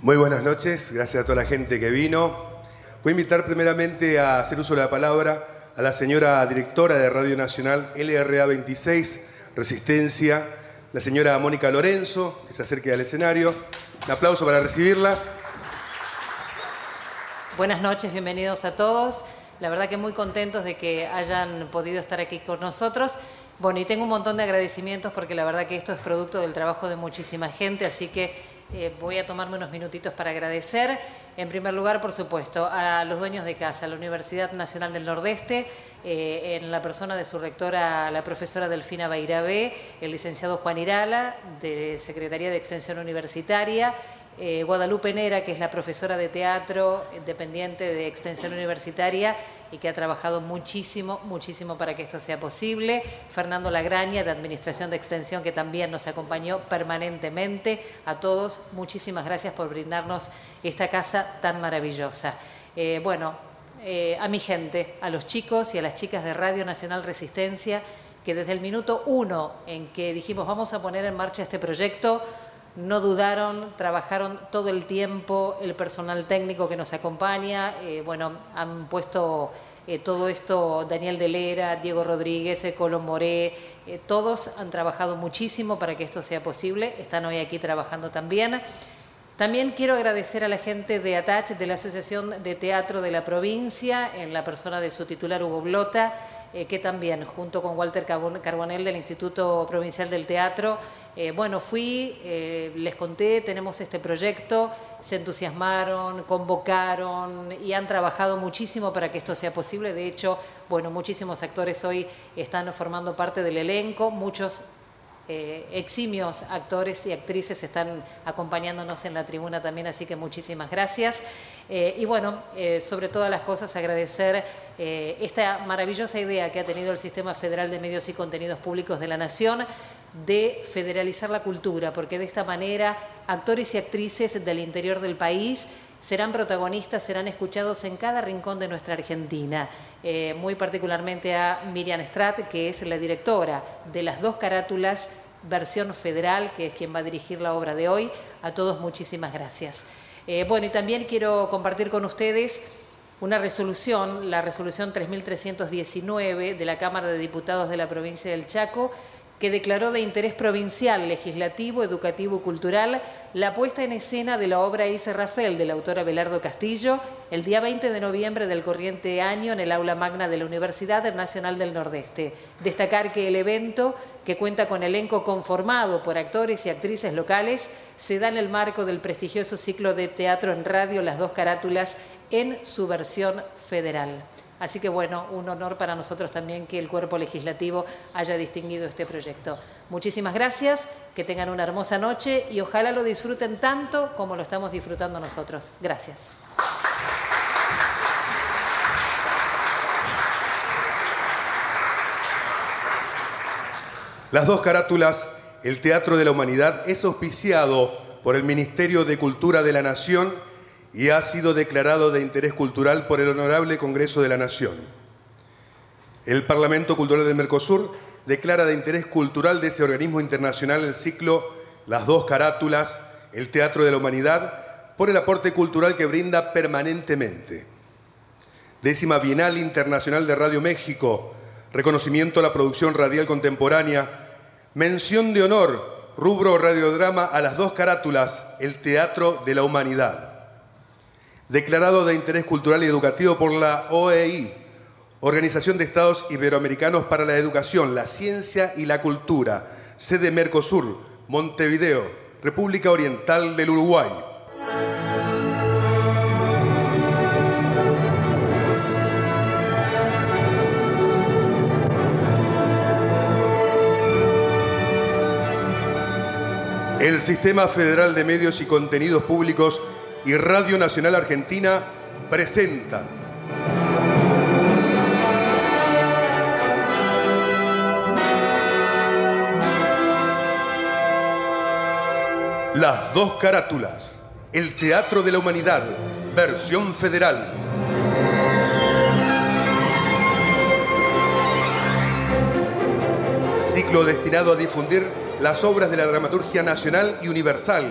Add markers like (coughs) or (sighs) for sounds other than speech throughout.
Muy buenas noches, gracias a toda la gente que vino. Voy a invitar primeramente a hacer uso de la palabra a la señora directora de Radio Nacional LRA 26, Resistencia, la señora Mónica Lorenzo, que se acerque al escenario. Un aplauso para recibirla. Buenas noches, bienvenidos a todos. La verdad que muy contentos de que hayan podido estar aquí con nosotros. Bueno, y tengo un montón de agradecimientos porque la verdad que esto es producto del trabajo de muchísima gente, así que eh, voy a tomarme unos minutitos para agradecer. En primer lugar, por supuesto, a los dueños de casa, a la Universidad Nacional del Nordeste, eh, en la persona de su rectora, la profesora Delfina Bairabé, el licenciado Juan Irala, de Secretaría de Extensión Universitaria, eh, Guadalupe Nera, que es la profesora de teatro dependiente de Extensión Universitaria y que ha trabajado muchísimo, muchísimo para que esto sea posible. Fernando Lagraña, de Administración de Extensión, que también nos acompañó permanentemente. A todos, muchísimas gracias por brindarnos esta casa tan maravillosa. Eh, bueno, eh, a mi gente, a los chicos y a las chicas de Radio Nacional Resistencia, que desde el minuto uno en que dijimos vamos a poner en marcha este proyecto, no dudaron, trabajaron todo el tiempo, el personal técnico que nos acompaña, eh, bueno, han puesto eh, todo esto Daniel Delera, Diego Rodríguez, eh, Colón Moré, todos han trabajado muchísimo para que esto sea posible, están hoy aquí trabajando también. También quiero agradecer a la gente de ATACH, de la Asociación de Teatro de la Provincia, en la persona de su titular Hugo Blota, eh, que también, junto con Walter Carbonell del Instituto Provincial del Teatro, eh, bueno, fui, eh, les conté, tenemos este proyecto, se entusiasmaron, convocaron y han trabajado muchísimo para que esto sea posible. De hecho, bueno, muchísimos actores hoy están formando parte del elenco, muchos eximios actores y actrices están acompañándonos en la tribuna también, así que muchísimas gracias. y bueno, sobre todas las cosas agradecer eh, esta maravillosa idea que ha tenido el Sistema Federal de Medios y Contenidos Públicos de la Nación de federalizar la cultura, porque de esta manera actores y actrices del interior del país serán protagonistas, serán escuchados en cada rincón de nuestra Argentina. Eh, muy particularmente a Miriam Strat, que es la directora de las dos carátulas versión federal, que es quien va a dirigir la obra de hoy. A todos muchísimas gracias. Eh, bueno, y también quiero compartir con ustedes una resolución, la resolución 3319 de la Cámara de Diputados de la provincia del Chaco, que declaró de interés provincial, legislativo, educativo y cultural la puesta en escena de la obra Ise Rafael del autor Abelardo Castillo el día 20 de noviembre del corriente año en el aula magna de la Universidad Nacional del Nordeste. Destacar que el evento, que cuenta con elenco conformado por actores y actrices locales, se da en el marco del prestigioso ciclo de teatro en radio Las dos carátulas en su versión federal. Así que bueno, un honor para nosotros también que el cuerpo legislativo haya distinguido este proyecto. Muchísimas gracias, que tengan una hermosa noche y ojalá lo disfruten tanto como lo estamos disfrutando nosotros. Gracias. Las dos carátulas, el Teatro de la Humanidad, es auspiciado por el Ministerio de Cultura de la Nación y ha sido declarado de interés cultural por el Honorable Congreso de la Nación. El Parlamento Cultural del Mercosur declara de interés cultural de ese organismo internacional el ciclo Las dos carátulas, el Teatro de la Humanidad, por el aporte cultural que brinda permanentemente. Décima Bienal Internacional de Radio México, reconocimiento a la producción radial contemporánea, mención de honor, rubro radiodrama a las dos carátulas, el Teatro de la Humanidad declarado de interés cultural y educativo por la OEI, Organización de Estados Iberoamericanos para la Educación, la Ciencia y la Cultura, sede Mercosur, Montevideo, República Oriental del Uruguay. El Sistema Federal de Medios y Contenidos Públicos y Radio Nacional Argentina presenta. Las dos carátulas, el Teatro de la Humanidad, versión federal. Ciclo destinado a difundir las obras de la dramaturgia nacional y universal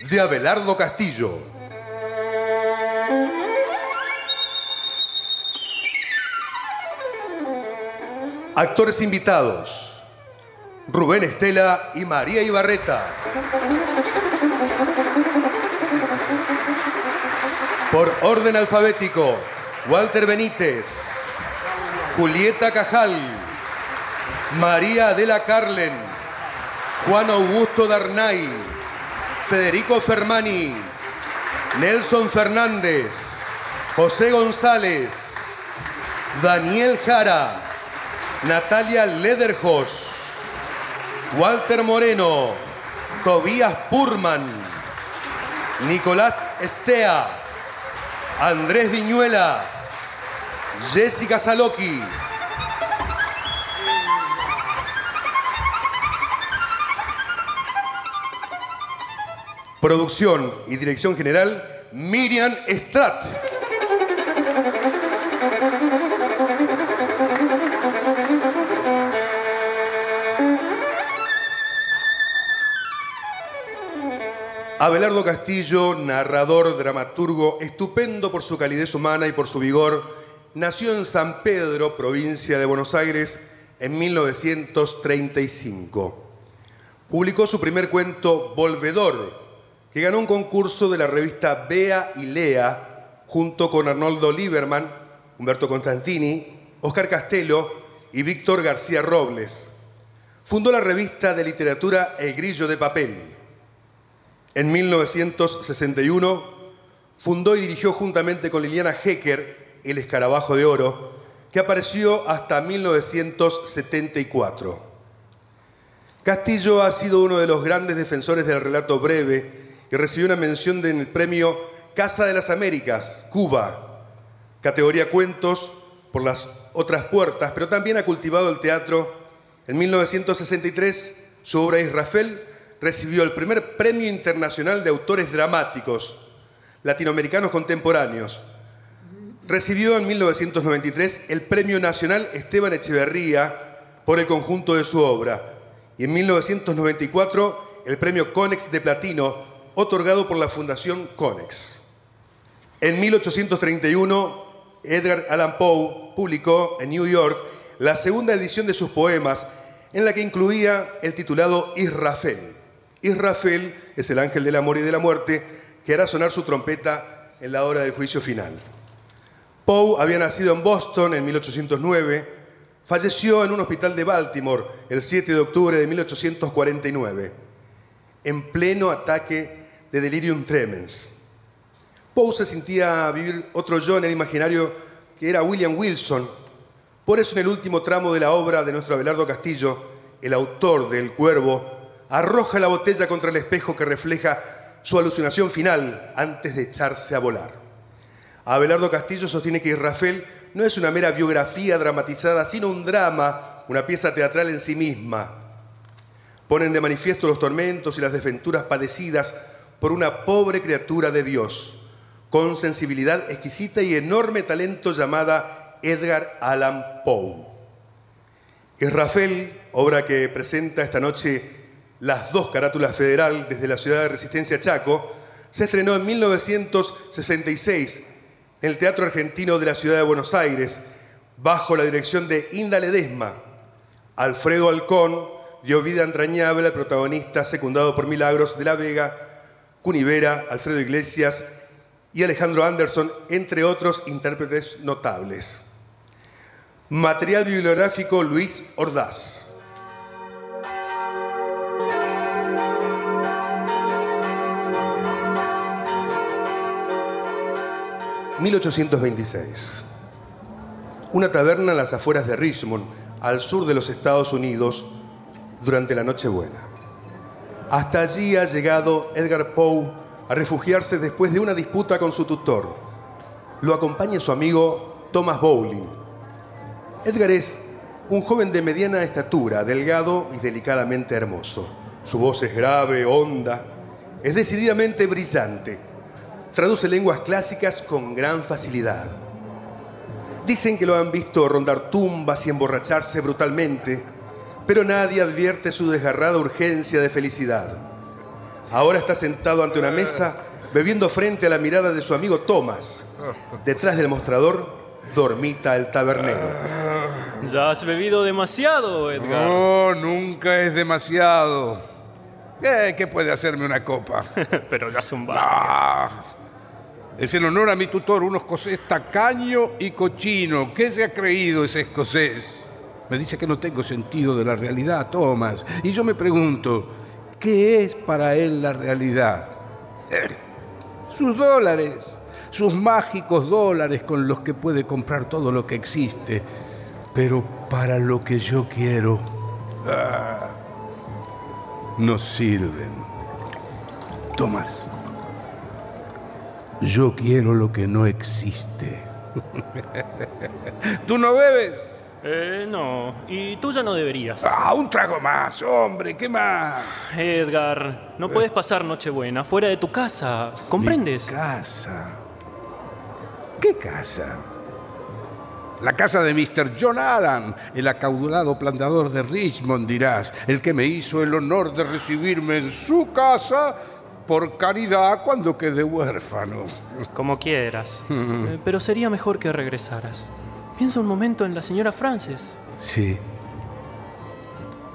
de Abelardo Castillo. Actores invitados. Rubén Estela y María Ibarreta. Por orden alfabético, Walter Benítez, Julieta Cajal, María Adela Carlen, Juan Augusto Darnay, Federico Fermani, Nelson Fernández, José González, Daniel Jara, Natalia Lederhos, Walter Moreno, Tobías Purman, Nicolás Estea, Andrés Viñuela, Jessica Saloki, Producción y dirección general, Miriam Strat. Abelardo Castillo, narrador, dramaturgo, estupendo por su calidez humana y por su vigor, nació en San Pedro, provincia de Buenos Aires, en 1935. Publicó su primer cuento, Volvedor, que ganó un concurso de la revista Bea y Lea junto con Arnoldo Lieberman, Humberto Constantini, Oscar Castelo y Víctor García Robles. Fundó la revista de literatura El Grillo de Papel. En 1961 fundó y dirigió juntamente con Liliana Hecker El Escarabajo de Oro, que apareció hasta 1974. Castillo ha sido uno de los grandes defensores del relato breve que recibió una mención en el premio Casa de las Américas, Cuba, categoría cuentos por las otras puertas, pero también ha cultivado el teatro. En 1963, su obra Israfel recibió el primer Premio Internacional de Autores Dramáticos Latinoamericanos Contemporáneos. Recibió en 1993 el Premio Nacional Esteban Echeverría por el conjunto de su obra. Y en 1994 el Premio Conex de Platino otorgado por la Fundación Conex. En 1831, Edgar Allan Poe publicó en New York la segunda edición de sus poemas, en la que incluía el titulado Israfel. Israfel es el ángel del amor y de la muerte que hará sonar su trompeta en la hora del juicio final. Poe había nacido en Boston en 1809, falleció en un hospital de Baltimore el 7 de octubre de 1849, en pleno ataque de Delirium Tremens. Poe se sentía vivir otro yo en el imaginario que era William Wilson. Por eso en el último tramo de la obra de nuestro Abelardo Castillo, el autor del Cuervo arroja la botella contra el espejo que refleja su alucinación final antes de echarse a volar. Abelardo Castillo sostiene que Rafael no es una mera biografía dramatizada, sino un drama, una pieza teatral en sí misma. Ponen de manifiesto los tormentos y las desventuras padecidas por una pobre criatura de Dios, con sensibilidad exquisita y enorme talento llamada Edgar Allan Poe. Y Rafael, obra que presenta esta noche las dos carátulas federal desde la ciudad de Resistencia Chaco, se estrenó en 1966 en el Teatro Argentino de la ciudad de Buenos Aires, bajo la dirección de Inda Ledesma. Alfredo Alcón dio vida entrañable al protagonista secundado por Milagros de la Vega, Cunivera, Alfredo Iglesias y Alejandro Anderson, entre otros intérpretes notables. Material bibliográfico Luis Ordaz. ...1826... Una taberna en las afueras de Richmond... ...al sur de los Estados Unidos... ...durante la Nochebuena... Hasta allí ha llegado Edgar Poe a refugiarse después de una disputa con su tutor. Lo acompaña su amigo Thomas Bowling. Edgar es un joven de mediana estatura, delgado y delicadamente hermoso. Su voz es grave, honda, es decididamente brillante. Traduce lenguas clásicas con gran facilidad. Dicen que lo han visto rondar tumbas y emborracharse brutalmente, pero nadie advierte su desgarrada urgencia de felicidad. Ahora está sentado ante una mesa, bebiendo frente a la mirada de su amigo Thomas. Detrás del mostrador dormita el tabernero. Ya has bebido demasiado, Edgar. No, nunca es demasiado. Eh, ¿Qué puede hacerme una copa? (laughs) Pero ya son varias. Ah, es en honor a mi tutor, un escocés tacaño y cochino. ¿Qué se ha creído ese escocés? Me dice que no tengo sentido de la realidad, Thomas. Y yo me pregunto, ¿qué es para él la realidad? (laughs) Sus dólares, sus mágicos dólares con los que puede comprar todo lo que existe. Pero para lo que yo quiero, ah, no sirven. Thomas. Yo quiero lo que no existe. (laughs) ¿Tú no bebes? Eh, no. Y tú ya no deberías. Ah, un trago más, hombre, ¿qué más? Edgar, no puedes pasar Nochebuena fuera de tu casa. ¿Comprendes? Mi casa. ¿Qué casa? La casa de Mr. John Allen, el acaudalado plantador de Richmond, dirás, el que me hizo el honor de recibirme en su casa por caridad cuando quedé huérfano. Como quieras. (laughs) Eh, Pero sería mejor que regresaras. Piensa un momento en la señora Frances. Sí.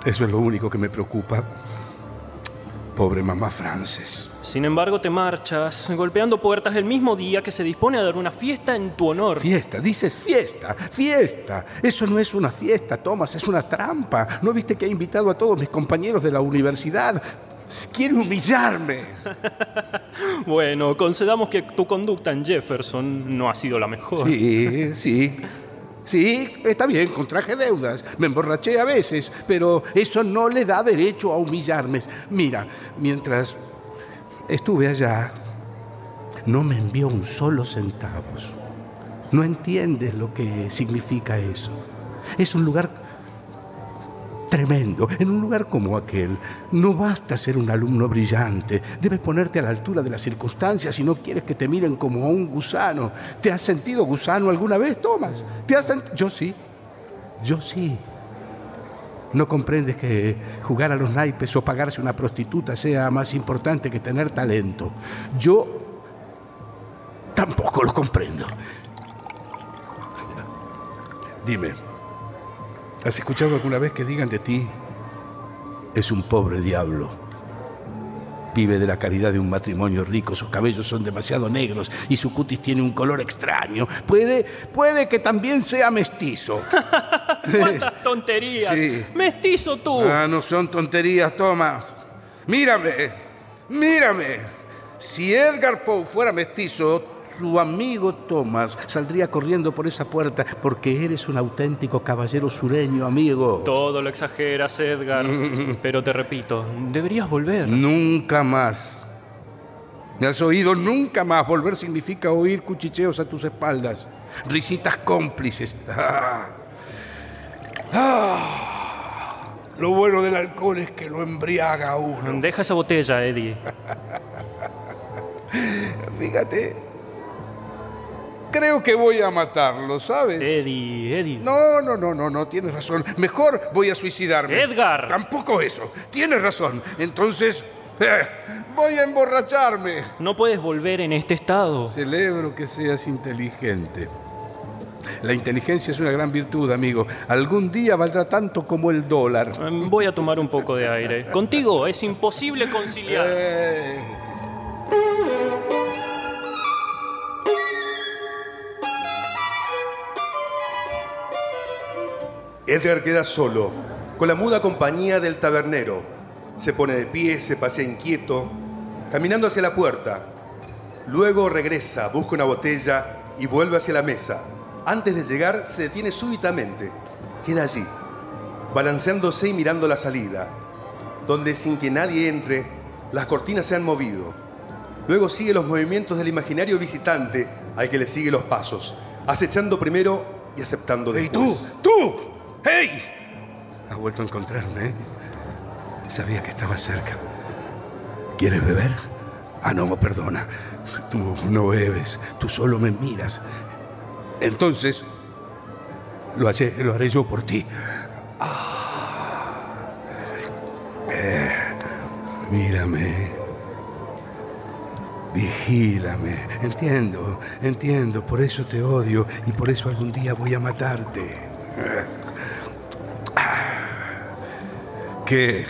Eso es lo único que me preocupa. Pobre mamá Frances. Sin embargo, te marchas, golpeando puertas el mismo día que se dispone a dar una fiesta en tu honor. Fiesta, dices fiesta, fiesta. Eso no es una fiesta, Thomas, es una trampa. ¿No viste que ha invitado a todos mis compañeros de la universidad? Quiere humillarme. (laughs) Bueno, concedamos que tu conducta en Jefferson no ha sido la mejor. Sí, sí. Sí, está bien, contraje deudas, me emborraché a veces, pero eso no le da derecho a humillarme. Mira, mientras estuve allá, no me envió un solo centavos. No entiendes lo que significa eso. Es un lugar tremendo. En un lugar como aquel, no basta ser un alumno brillante. Debes ponerte a la altura de las circunstancias si no quieres que te miren como a un gusano. ¿Te has sentido gusano alguna vez, Thomas? ¿Te has Yo sí. Yo sí. ¿No comprendes que jugar a los naipes o pagarse una prostituta sea más importante que tener talento? Yo tampoco lo comprendo. Dime, ¿has escuchado alguna vez que digan de ti, es un pobre diablo? Vive de la caridad de un matrimonio rico, sus cabellos son demasiado negros y su cutis tiene un color extraño. Puede, puede que también sea mestizo. (laughs) ¡Cuántas tonterías! Sí. ¡Mestizo tú! Ah, no son tonterías, Thomas. Mírame, mírame. Si Edgar Poe fuera mestizo, su amigo Thomas saldría corriendo por esa puerta porque eres un auténtico caballero sureño, amigo. Todo lo exageras, Edgar. (laughs) Pero te repito, deberías volver. Nunca más. ¿Me has oído? Nunca más. Volver significa oír cuchicheos a tus espaldas. Risitas cómplices. (laughs) Ah. Ah. Lo bueno del alcohol es que lo embriaga a uno. Deja esa botella, Eddie. (laughs) Fíjate. Creo que voy a matarlo, ¿sabes? Eddie, Eddie. No, no, no, no, no, tienes razón. Mejor voy a suicidarme. Edgar. Tampoco eso. Tienes razón. Entonces, eh, voy a emborracharme. No puedes volver en este estado. Celebro que seas inteligente. La inteligencia es una gran virtud, amigo. Algún día valdrá tanto como el dólar. Em, Voy a tomar un poco de aire. Contigo es imposible conciliar. Eh, Edgar queda solo, con la muda compañía del tabernero. Se pone de pie, se pasea inquieto, caminando hacia la puerta. Luego regresa, busca una botella y vuelve hacia la mesa. Antes de llegar, se detiene súbitamente. Queda allí, balanceándose y mirando la salida, donde sin que nadie entre, las cortinas se han movido. Luego sigue los movimientos del imaginario visitante al que le sigue los pasos, acechando primero y aceptando ¡Hey, tú! después. ¡Tú! ¡Hey! Has vuelto a encontrarme, ¿eh? Sabía que estaba cerca. ¿Quieres beber? Ah, no, perdona. Tú no bebes, tú solo me miras. Entonces, lo haré, lo haré yo por ti. Ah. Eh, mírame. Vigílame. Entiendo, entiendo. Por eso te odio y por eso algún día voy a matarte. (sighs) ¿Qué?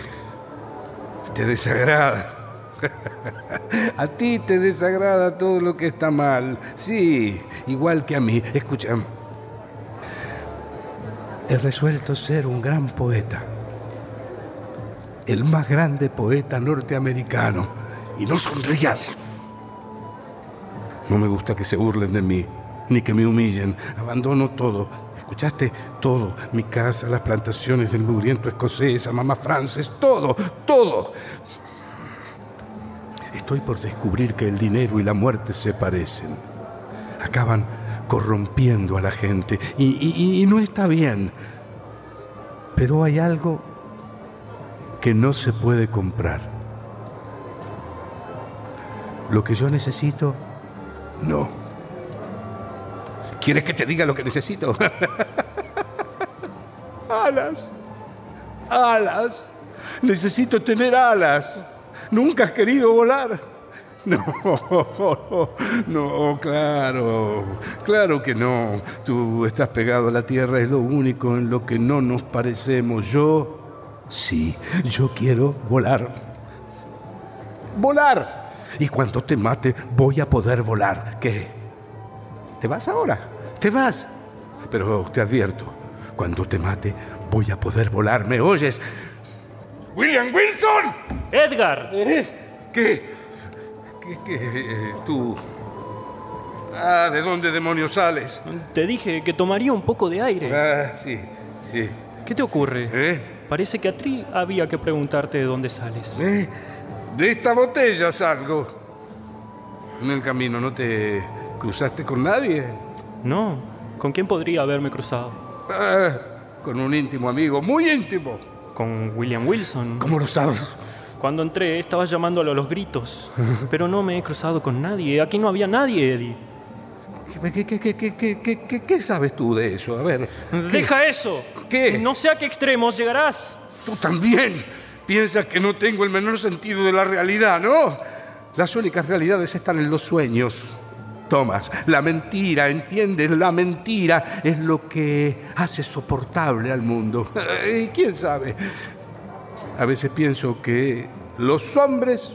¿Te desagrada? (laughs) A ti te desagrada todo lo que está mal. Sí, igual que a mí. Escucha. He resuelto ser un gran poeta. El más grande poeta norteamericano. Y no sonrías. No me gusta que se burlen de mí, ni que me humillen. Abandono todo. ¿Escuchaste? Todo. Mi casa, las plantaciones del mugriento escocés, a mamá Frances, todo, todo. Estoy por descubrir que el dinero y la muerte se parecen. Acaban corrompiendo a la gente y, y- y no está bien. Pero hay algo que no se puede comprar. Lo que yo necesito, no. ¿Quieres que te diga lo que necesito? (laughs) alas. Alas. Necesito tener alas. ¿Nunca has querido volar? (laughs) No, (laughs) no, claro, claro que no. Tú estás pegado a la tierra, es lo único en lo que no nos parecemos. Yo, sí, yo quiero volar. Volar. Y cuando te mate, voy a poder volar. ¿Qué? ¿Te vas ahora? ¿Te vas? Pero te advierto, cuando te mate, voy a poder volar. ¿Me oyes? ¡William Wilson! Edgar, ¿Eh? ¿Qué? ¿Qué, qué, eh, tú? Ah, ¿de dónde demonios sales? te dije que tomaría un poco de aire. Ah, sí, sí. ¿Qué te ocurre? ¿Eh? Parece que a ti había que preguntarte de dónde sales. ¿Eh? De esta botella salgo. En el camino no te cruzaste con nadie. No, ¿con quién podría haberme cruzado? Ah, con un íntimo amigo, muy íntimo. Con William Wilson. ¿Cómo lo sabes? Cuando entré estaba llamándolo a los gritos, pero no me he cruzado con nadie. Aquí no había nadie, Eddie. ¿Qué, qué, sabes tú de eso? A ver. Deja eso. ¿Qué? No sé a qué extremos llegarás. Tú también piensas que no tengo el menor sentido de la realidad, ¿no? Las únicas realidades están en los sueños. Tomás, la mentira, ¿entiendes? La mentira es lo que hace soportable al mundo. (laughs) ¿Y quién sabe? A veces pienso que los hombres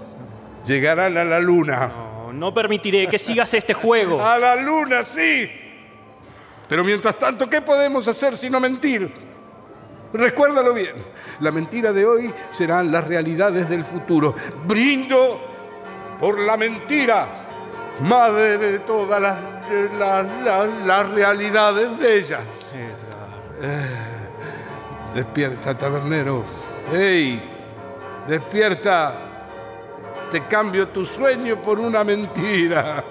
llegarán a la luna. No, no permitiré que sigas este juego. (laughs) A la luna, sí. Pero mientras tanto, ¿qué podemos hacer sino mentir? Recuérdalo bien. La mentira de hoy serán las realidades del futuro. Brindo por la mentira, madre de todas las, de la- la- las realidades bellas. Eh, despierta, tabernero. ¡Ey! Despierta. Te cambio tu sueño por una mentira.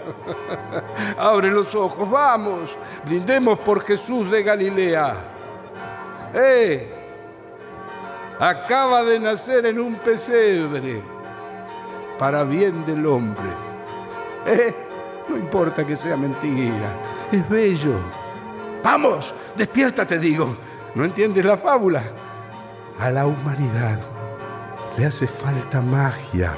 (laughs) Abre los ojos, vamos. Brindemos por Jesús de Galilea. ¡Eh! Acaba de nacer en un pesebre para bien del hombre. ¡Eh! No importa que sea mentira, es bello. Vamos, despierta, te digo. ¿No entiendes la fábula? A la humanidad le hace falta magia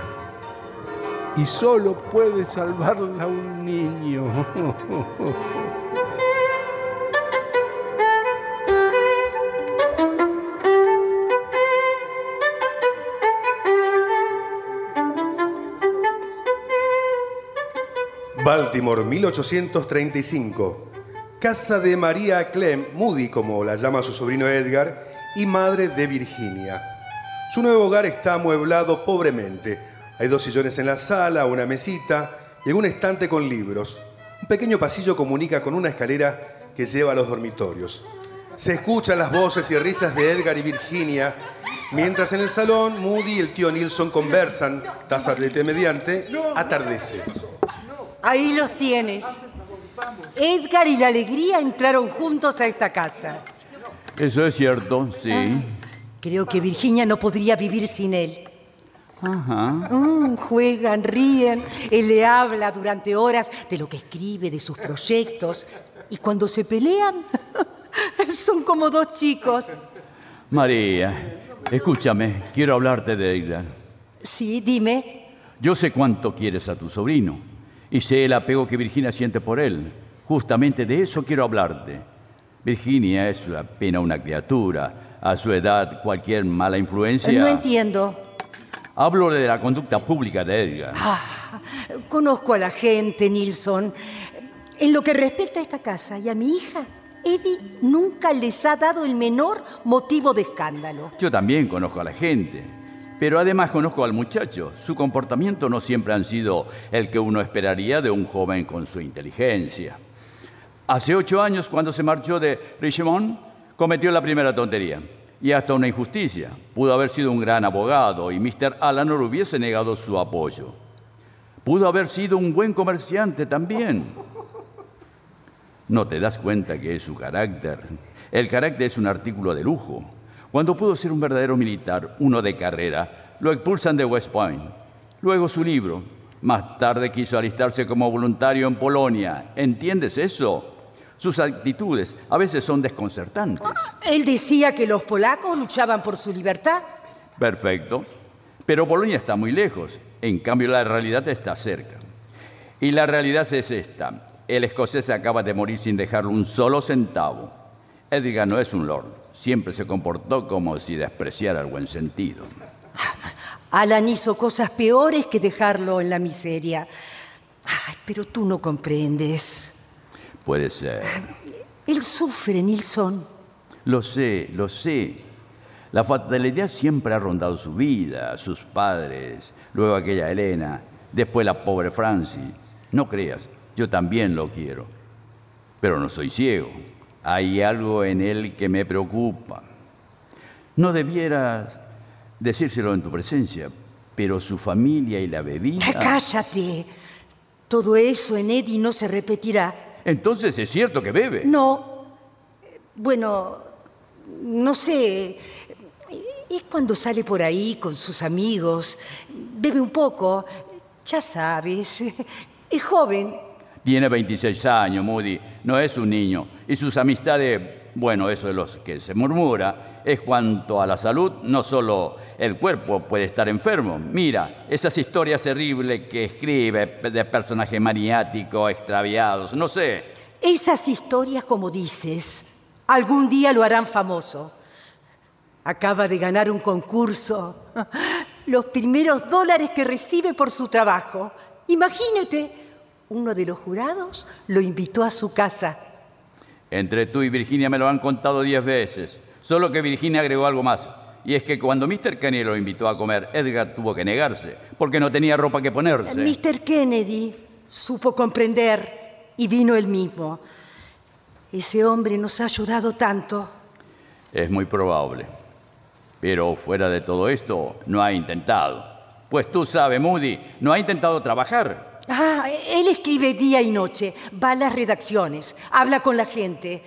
y solo puede salvarla un niño. (laughs) Baltimore, 1835. Casa de María Clem, Moody como la llama su sobrino Edgar, y madre de Virginia. Su nuevo hogar está amueblado pobremente. Hay dos sillones en la sala, una mesita y un estante con libros. Un pequeño pasillo comunica con una escalera que lleva a los dormitorios. Se escuchan las voces y risas de Edgar y Virginia Mientras en el salón, Moody y el tío Nilsson conversan, taza de té mediante, atardece. Ahí los tienes. Edgar y la alegría entraron juntos a esta casa. Eso es cierto, sí. Creo que Virginia no podría vivir sin él. Ajá. Mm, juegan, ríen. Él le habla durante horas de lo que escribe, de sus proyectos. Y cuando se pelean, (laughs) son como dos chicos. María, escúchame, quiero hablarte de Edgar. Sí, dime. Yo sé cuánto quieres a tu sobrino y sé el apego que Virginia siente por él. Justamente de eso quiero hablarte. Virginia es apenas una criatura. A su edad, cualquier mala influencia. No entiendo. Hablo de la conducta pública de Edgar. Ah, conozco a la gente, Nilsson. En lo que respecta a esta casa y a mi hija, Eddie nunca les ha dado el menor motivo de escándalo. Yo también conozco a la gente, pero además conozco al muchacho. Su comportamiento no siempre ha sido el que uno esperaría de un joven con su inteligencia. Hace ocho años, cuando se marchó de Richmond, cometió la primera tontería y hasta una injusticia. Pudo haber sido un gran abogado y Mr. Le hubiese negado su apoyo. Pudo haber sido un buen comerciante también. No te das cuenta que es su carácter. El carácter es un artículo de lujo. Cuando pudo ser un verdadero militar, uno de carrera, lo expulsan de West Point. Luego su libro. Más tarde quiso alistarse como voluntario en Polonia. ¿Entiendes eso? Sus actitudes a veces son desconcertantes. Él decía que los polacos luchaban por su libertad. Perfecto. Pero Polonia está muy lejos. En cambio, la realidad está cerca. Y la realidad es esta. El escocés acaba de morir sin dejarle un solo centavo. Edgar no es un lord. Siempre se comportó como si despreciara el buen sentido. Alan hizo cosas peores que dejarlo en la miseria. Ay, pero tú no comprendes. Puede ser. Él sufre, Nilsson. Lo sé, lo sé. La fatalidad siempre ha rondado su vida, sus padres, luego aquella Elena, después la pobre Francis. No creas, yo también lo quiero. Pero no soy ciego. Hay algo en él que me preocupa. No debieras decírselo en tu presencia, pero su familia y la bebida... Cállate. Todo eso en Eddie no se repetirá. Entonces es cierto que bebe. No. Bueno, no sé. Es cuando sale por ahí con sus amigos. Bebe un poco. Ya sabes. (laughs) Es joven. Tiene 26 años, Moody. No es un niño. Y sus amistades, bueno, eso es lo que se murmura, es cuanto a la salud, no solo el cuerpo puede estar enfermo. Mira, esas historias terribles que escribe de personajes maniáticos, extraviados, no sé. Esas historias, como dices, algún día lo harán famoso. Acaba de ganar un concurso. (laughs) Los primeros dólares que recibe por su trabajo. Imagínate, uno de los jurados lo invitó a su casa. Entre tú y Virginia me lo han contado diez veces. Solo que Virginia agregó algo más. Y es que cuando Mr. Kennedy lo invitó a comer, Edgar tuvo que negarse, porque no tenía ropa que ponerse. Mr. Kennedy supo comprender y vino él mismo. Ese hombre nos ha ayudado tanto. Es muy probable. Pero fuera de todo esto, no ha intentado. Pues tú sabes, Moody, no ha intentado trabajar. Ah, él escribe día y noche, va a las redacciones, habla con la gente.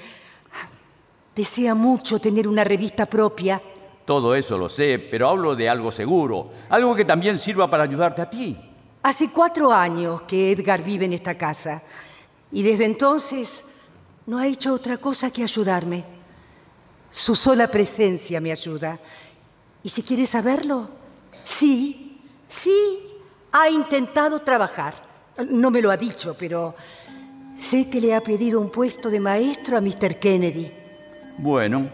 Desea mucho tener una revista propia. Todo eso lo sé, pero hablo de algo seguro, algo que también sirva para ayudarte a ti. Hace cuatro años que Edgar vive en esta casa y desde entonces no ha hecho otra cosa que ayudarme. Su sola presencia me ayuda. ¿Y si quieres saberlo? Sí, sí, ha intentado trabajar. No me lo ha dicho, pero sé que le ha pedido un puesto de maestro a Mr. Kennedy. Bueno,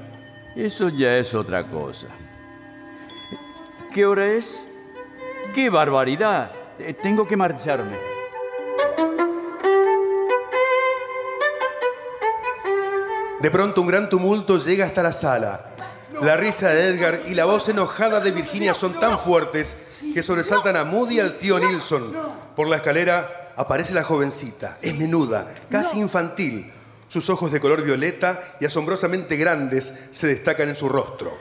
eso ya es otra cosa. ¿Qué hora es? ¡Qué barbaridad! Eh, Tengo que marcharme. De pronto un gran tumulto llega hasta la sala. La risa de Edgar y la voz enojada de Virginia son tan fuertes que sobresaltan a Moody y al tío Nilsson. Por la escalera aparece la jovencita. Es menuda, casi infantil. Sus ojos de color violeta y asombrosamente grandes se destacan en su rostro.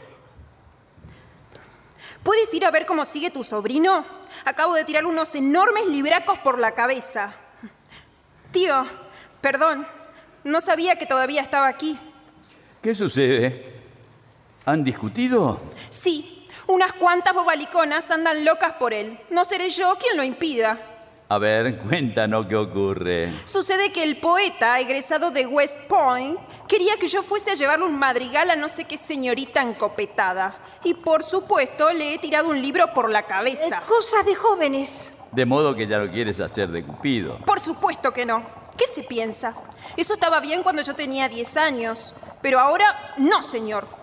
¿Puedes ir a ver cómo sigue tu sobrino? Acabo de tirar unos enormes libracos por la cabeza. Tío, perdón, no sabía que todavía estaba aquí. ¿Qué sucede? ¿Han discutido? Sí, unas cuantas bobaliconas andan locas por él. No seré yo quien lo impida. A ver, cuéntanos qué ocurre. Sucede que el poeta, egresado de West Point, quería que yo fuese a llevarle un madrigal a no sé qué señorita encopetada. Y por supuesto le he tirado un libro por la cabeza. Cosas de jóvenes. De modo que ya lo quieres hacer de Cupido. Por supuesto que no. ¿Qué se piensa? Eso estaba bien cuando yo tenía 10 años. Pero ahora no, señor.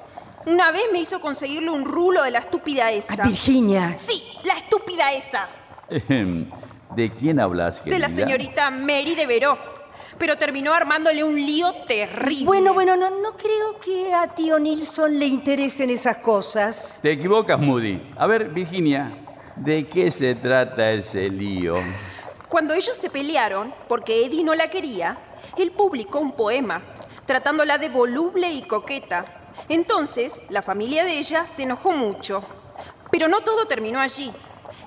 Una vez me hizo conseguirle un rulo de la estúpida esa. Virginia. Sí, la estúpida esa. ¿De quién hablas, De la querida? señorita Mary de Veró. Pero terminó armándole un lío terrible. Bueno, bueno, no, no creo que a tío Nilsson le interesen esas cosas. Te equivocas, Moody. A ver, Virginia, ¿de qué se trata ese lío? Cuando ellos se pelearon, porque Eddie no la quería, él publicó un poema, tratándola de voluble y coqueta. Entonces, la familia de ella se enojó mucho. Pero no todo terminó allí.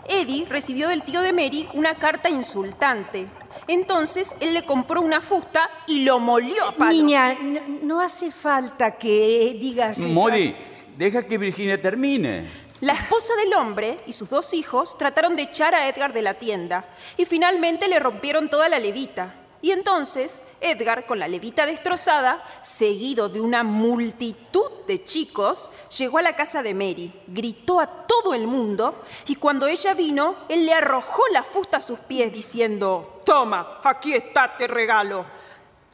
Eddie recibió del tío de Mary una carta insultante. Entonces, él le compró una fusta y lo molió a palos. Niña, no, no hace falta que digas esas- Moody, deja que Virginia termine. La esposa del hombre y sus dos hijos trataron de echar a Edgar de la tienda y finalmente le rompieron toda la levita. Y entonces Edgar, con la levita destrozada, seguido de una multitud de chicos, llegó a la casa de Mary, gritó a todo el mundo y cuando ella vino, él le arrojó la fusta a sus pies diciendo, toma, aquí está, te regalo.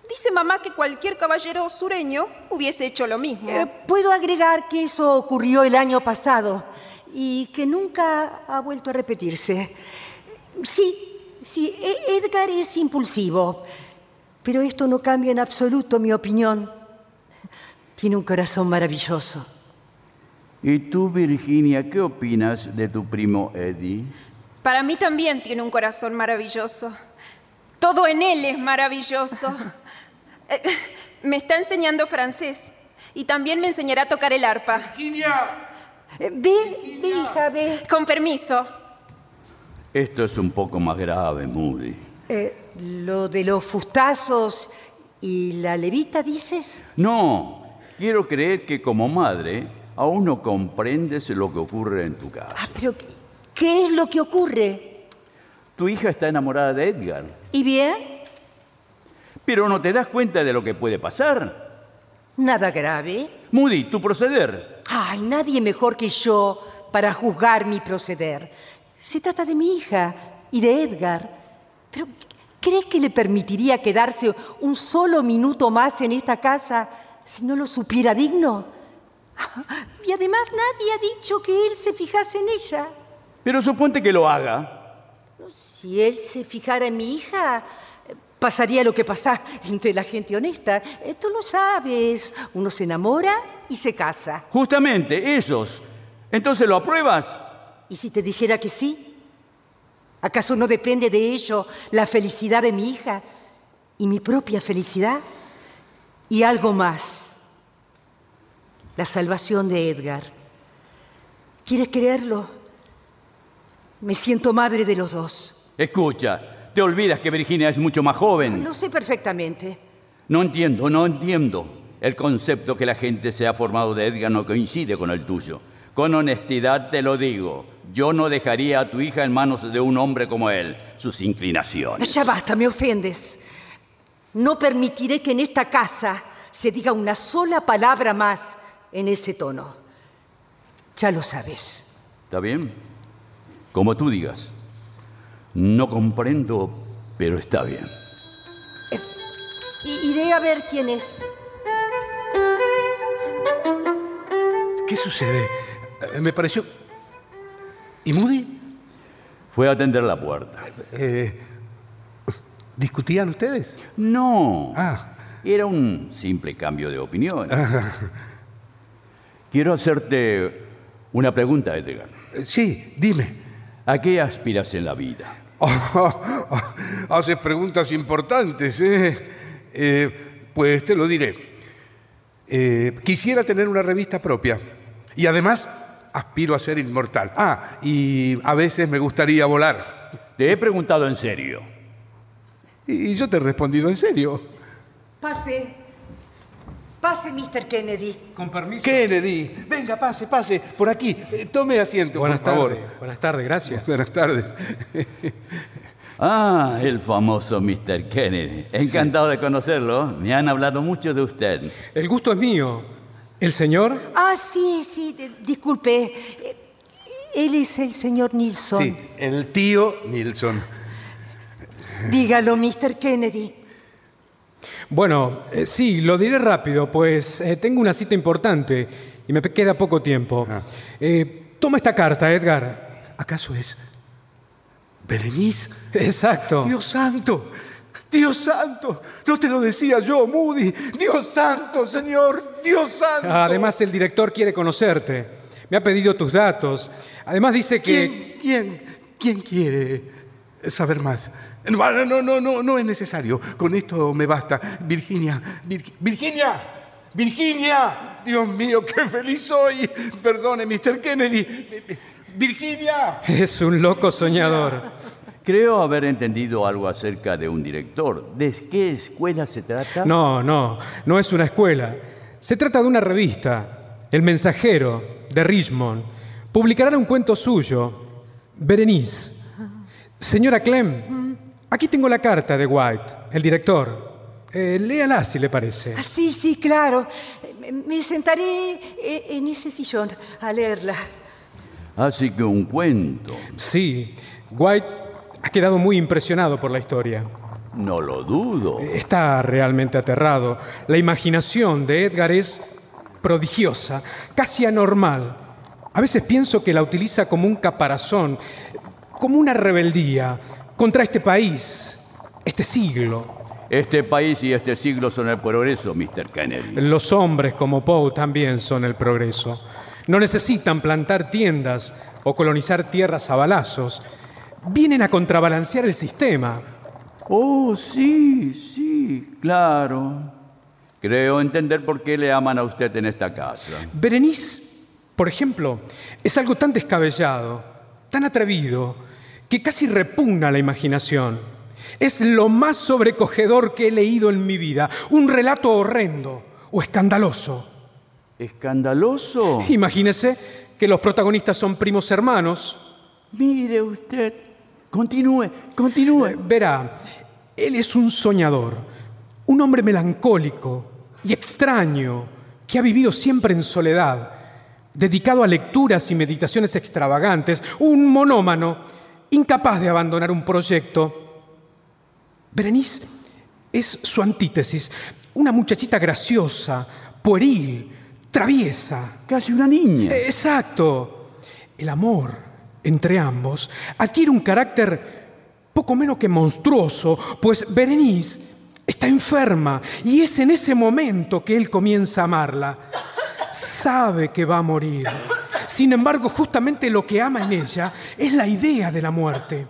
Dice mamá que cualquier caballero sureño hubiese hecho lo mismo. Eh, Puedo agregar que eso ocurrió el año pasado y que nunca ha vuelto a repetirse. Sí, sí, Edgar es impulsivo, pero esto no cambia en absoluto mi opinión. Tiene un corazón maravilloso. ¿Y tú, Virginia, qué opinas de tu primo Eddie? Para mí también tiene un corazón maravilloso. Todo en él es maravilloso. (laughs) Eh, Me está enseñando francés y también me enseñará a tocar el arpa. Virginia, Ve, ve, hija, ve. Con permiso. Esto es un poco más grave, Moody. Eh, lo de los fustazos y la levita, dices? No, quiero creer que como madre aún no comprendes lo que ocurre en tu casa. Ah, pero ¿qué- ¿qué es lo que ocurre? Tu hija está enamorada de Edgar, ¿Y bien? pero no te das cuenta de lo que puede pasar. Nada grave. Moody, tu proceder. Ay, nadie mejor que yo para juzgar mi proceder. Se trata de mi hija y de Edgar. Pero, ¿crees que le permitiría quedarse un solo minuto más en esta casa si no lo supiera digno? Y además nadie ha dicho que él se fijase en ella. Pero suponte que lo haga. Si él se fijara en mi hija, pasaría lo que pasa entre la gente honesta. Tú lo sabes, uno se enamora y se casa. Justamente, esos. Entonces lo apruebas. ¿Y si te dijera que sí? ¿Acaso no depende de ello la felicidad de mi hija y mi propia felicidad? Y algo más, la salvación de Edgar. ¿Quieres creerlo? Me siento madre de los dos. Escucha, te olvidas que Virginia es mucho más joven. Lo sé perfectamente. No entiendo, no entiendo. El concepto que la gente se ha formado de Edgar no coincide con el tuyo. Con honestidad te lo digo. Yo no dejaría a tu hija en manos de un hombre como él. Sus inclinaciones. Ya basta, me ofendes. No permitiré que en esta casa se diga una sola palabra más en ese tono. Ya lo sabes. ¿Está bien? Como tú digas. No comprendo, pero está bien. I- iré a ver quién es. ¿qué sucede? Eh, Me pareció... ¿Y Moody? Fue a atender la puerta. Eh, ¿Discutían ustedes? No. Ah. Era un simple cambio de opinión. Quiero hacerte una pregunta, Edgar. Eh, Sí, dime. ¿A qué aspiras en la vida? (laughs) haces preguntas importantes, ¿eh? Eh, Pues te lo diré. Eh, quisiera tener una revista propia y además aspiro a ser inmortal. Ah, y a veces me gustaría volar. Te he preguntado en serio. Y y yo te he respondido en serio. Pase. Pase, Mr. Kennedy. Con permiso. Kennedy, venga, pase, pase, por aquí. Eh, Tome asiento, Buenas por favor. tardes. Buenas tardes, gracias. Buenas tardes. (laughs) Ah, el famoso Mr. Kennedy. Encantado de conocerlo. Me han hablado mucho de usted. El gusto es mío. ¿El señor? Ah, sí, sí, disculpe. Eh, Él es el señor Nilsson. Sí, el tío Nilsson. Dígalo, Mr. Kennedy. Bueno, eh, sí, lo diré rápido, pues eh, tengo una cita importante y me queda poco tiempo. Eh, toma esta carta, Edgar. ¿Acaso es Berenice? Exacto. Dios santo, Dios santo, no te lo decía yo, Moody. Dios santo, Señor, Dios santo. Además, el director quiere conocerte. Me ha pedido tus datos. Además, dice que... ¿Quién, quién, quién quiere saber más? No, no, no, no, no es necesario. Con esto me basta. Virginia, Vir- Virginia, Virginia. Dios mío, qué feliz soy. Perdone, Mr. Kennedy. Virginia. Es un loco soñador. Creo haber entendido algo acerca de un director. ¿De qué escuela se trata? No, no, no es una escuela. Se trata de una revista, El Mensajero, de Richmond. Publicarán un cuento suyo, Berenice. Señora Clem, aquí tengo la carta de White, el director. Eh, léala si le parece. Ah, sí, sí, claro. Me- sentaré eh, en ese sillón a leerla. Así que un cuento. Sí, White ha quedado muy impresionado por la historia. No lo dudo. Está realmente aterrado. La imaginación de Edgar es prodigiosa, casi anormal. A veces pienso que la utiliza como un caparazón, como una rebeldía contra este país, este siglo. Este país y este siglo son el progreso, Mr. Kennedy. Los hombres como Poe también son el progreso. No necesitan plantar tiendas o colonizar tierras a balazos. Vienen a contrabalancear el sistema. Oh, sí, sí, claro. Creo entender por qué le aman a usted en esta casa. Berenice, por ejemplo, es algo tan descabellado, tan atrevido, que casi repugna la imaginación. Es lo más sobrecogedor que he leído en mi vida, un relato horrendo o escandaloso. ¿Escandaloso? Imagínese que los protagonistas son primos hermanos. Mire usted. Continúe, continúe. Verá, él es un soñador, un hombre melancólico y extraño que ha vivido siempre en soledad, dedicado a lecturas y meditaciones extravagantes, un monómano, incapaz de abandonar un proyecto. Berenice es su antítesis, una muchachita graciosa, pueril, traviesa. Casi una niña. Exacto. El amor entre ambos adquiere un carácter poco menos que monstruoso, pues Berenice está enferma y es en ese momento que él comienza a amarla. Sabe que va a morir. Sin embargo, justamente lo que ama en ella es la idea de la muerte.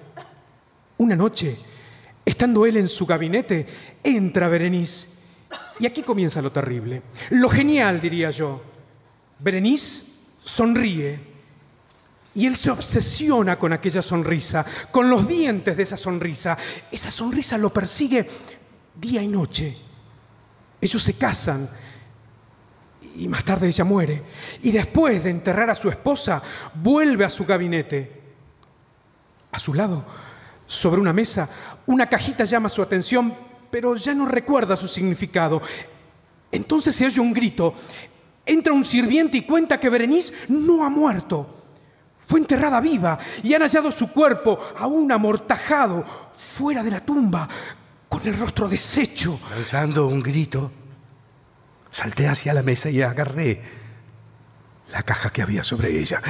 Una noche, estando él en su gabinete, entra Berenice. Y aquí comienza lo terrible. Lo genial, diría yo. Berenice sonríe y él se obsesiona con aquella sonrisa, con los dientes de esa sonrisa. Esa sonrisa lo persigue día y noche. Ellos se casan y más tarde ella muere. Y después de enterrar a su esposa, vuelve a su gabinete. A su lado, sobre una mesa, una cajita llama su atención, pero ya no recuerda su significado. Entonces se oye un grito. Entra un sirviente y cuenta que Berenice no ha muerto. Fue enterrada viva y han hallado su cuerpo aún amortajado fuera de la tumba, con el rostro deshecho. Lanzando un grito, salté hacia la mesa y agarré la caja que había sobre ella.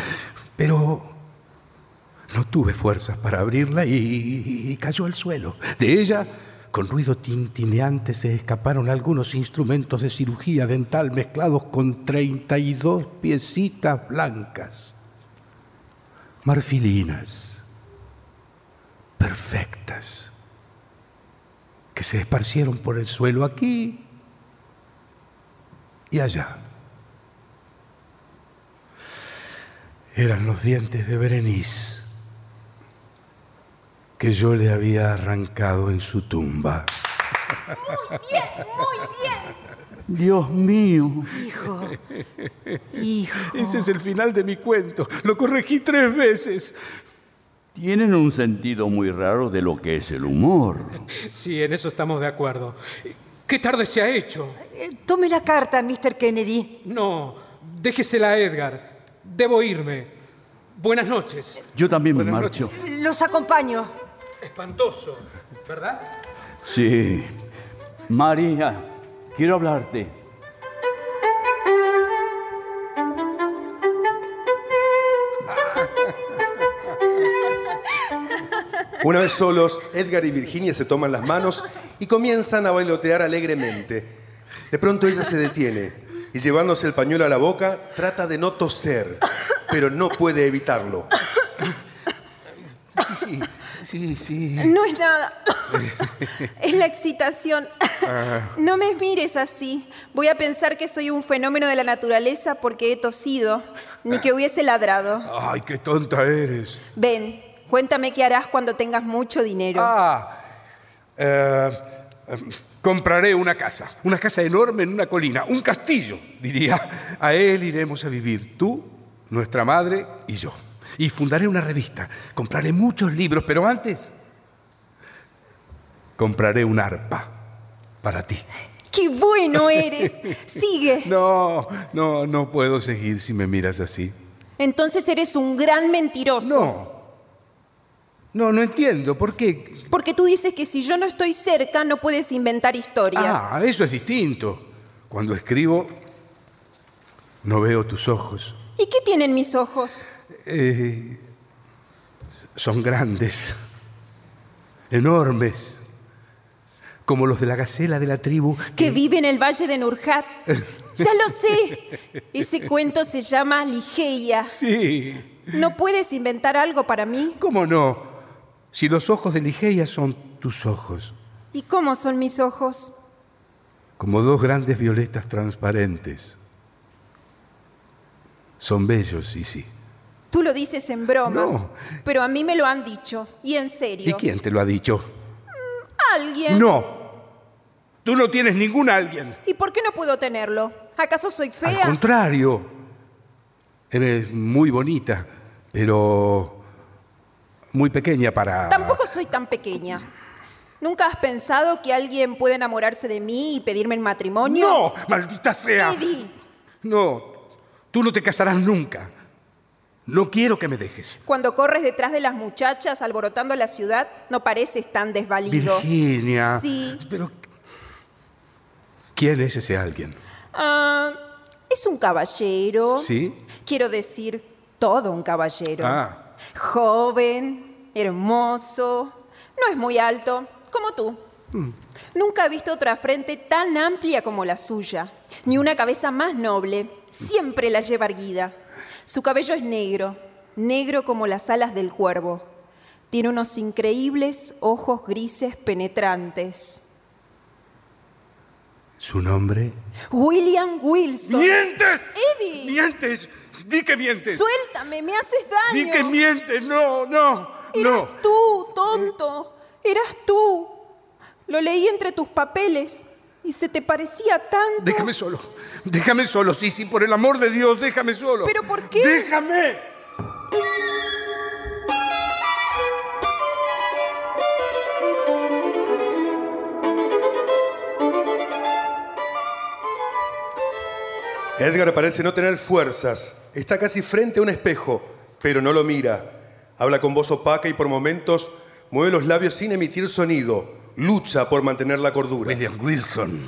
Pero no tuve fuerzas para abrirla y, y cayó al suelo. De ella, con ruido tintineante, se escaparon algunos instrumentos de cirugía dental mezclados con 32 piecitas blancas, marfilinas, perfectas que se esparcieron por el suelo aquí y allá. eran los dientes de Berenice que yo le había arrancado en su tumba. Bien, muy bien. Dios mío. Hijo, hijo. Ese es el final de mi cuento. Lo corregí tres veces. Tienen un sentido muy raro de lo que es el humor. Sí, en eso estamos de acuerdo. ¿Qué tarde se ha hecho? Eh, Tome la carta, Mr. Kennedy. No, déjesela a Edgar. Debo irme. Buenas noches. Yo también me marcho. Los acompaño. Espantoso, ¿verdad? Sí. María, quiero hablarte. Una vez solos, Edgar y Virginia se toman las manos y comienzan a bailotear alegremente. De pronto ella se detiene y llevándose el pañuelo a la boca, trata de no toser, pero no puede evitarlo. Sí, sí, sí. No es nada. Es la excitación. No me mires así. Voy a pensar que soy un fenómeno de la naturaleza porque he tosido, ni que hubiese ladrado. Ay, qué tonta eres. Ven, cuéntame qué harás cuando tengas mucho dinero. Ah, eh, eh, compraré una casa, una casa enorme en una colina, un castillo, diría. A él iremos a vivir, tú, nuestra madre y yo. Y fundaré una revista, compraré muchos libros, pero antes compraré un arpa para ti. ¡Qué bueno eres! Sigue. (laughs) No, no, no puedo seguir si me miras así. Entonces eres un gran mentiroso. No. No, no entiendo. ¿Por qué? Porque tú dices que si yo no estoy cerca no puedes inventar historias. Ah, eso es distinto. Cuando escribo, no veo tus ojos. ¿Y qué tienen mis ojos? Eh, son grandes, enormes, como los de la gacela de la tribu. Que vive en el valle de Nurjat. (laughs) Ya lo sé. Ese cuento se llama Ligeia. Sí, ¿No puedes inventar algo para mí? ¿cómo no? Si los ojos de Ligeia son tus ojos, ¿Y cómo son mis ojos? como dos grandes violetas transparentes. Son bellos, sí, sí. Tú lo dices en broma. No. Pero a mí me lo han dicho. Y en serio. ¿Y quién te lo ha dicho? Alguien. No. Tú no tienes ningún alguien. ¿Y por qué no puedo tenerlo? ¿Acaso soy Al fea? contrario, eres muy bonita, pero muy pequeña para... Tampoco soy tan pequeña. ¿Nunca has pensado que alguien puede enamorarse de mí y pedirme en matrimonio? ¡No! ¡Maldita sea! Eddie, No, tú no te casarás nunca. No quiero que me dejes. cuando corres detrás de las muchachas alborotando la ciudad, no pareces tan desvalido. Virginia. Sí. Pero... ¿Quién es ese alguien? Ah, es un caballero. ¿Sí? Quiero decir, todo un caballero. Ah. Joven, hermoso, no es muy alto, como tú. Nunca he visto otra frente tan amplia como la suya, ni una cabeza más noble. Siempre la lleva erguida. Su cabello es negro, negro como las alas del cuervo. Tiene unos increíbles ojos grises penetrantes. ¿Su nombre? William Wilson. ¡Mientes! Eddie. ¡Mientes! ¡Di que mientes! Suéltame, me haces daño. ¡Di que mientes! ¡No, no! Eras ¡No! tú, tonto. Eras tú. Lo leí entre tus papeles y se te parecía tanto. Déjame solo. Déjame solo. Sí, sí, por el amor de Dios, déjame solo. ¿Pero por qué? ¡Déjame! Edgar parece no tener fuerzas. Está casi frente a un espejo, pero no lo mira. Habla con voz opaca y por momentos mueve los labios sin emitir sonido. Lucha por mantener la cordura. William Wilson.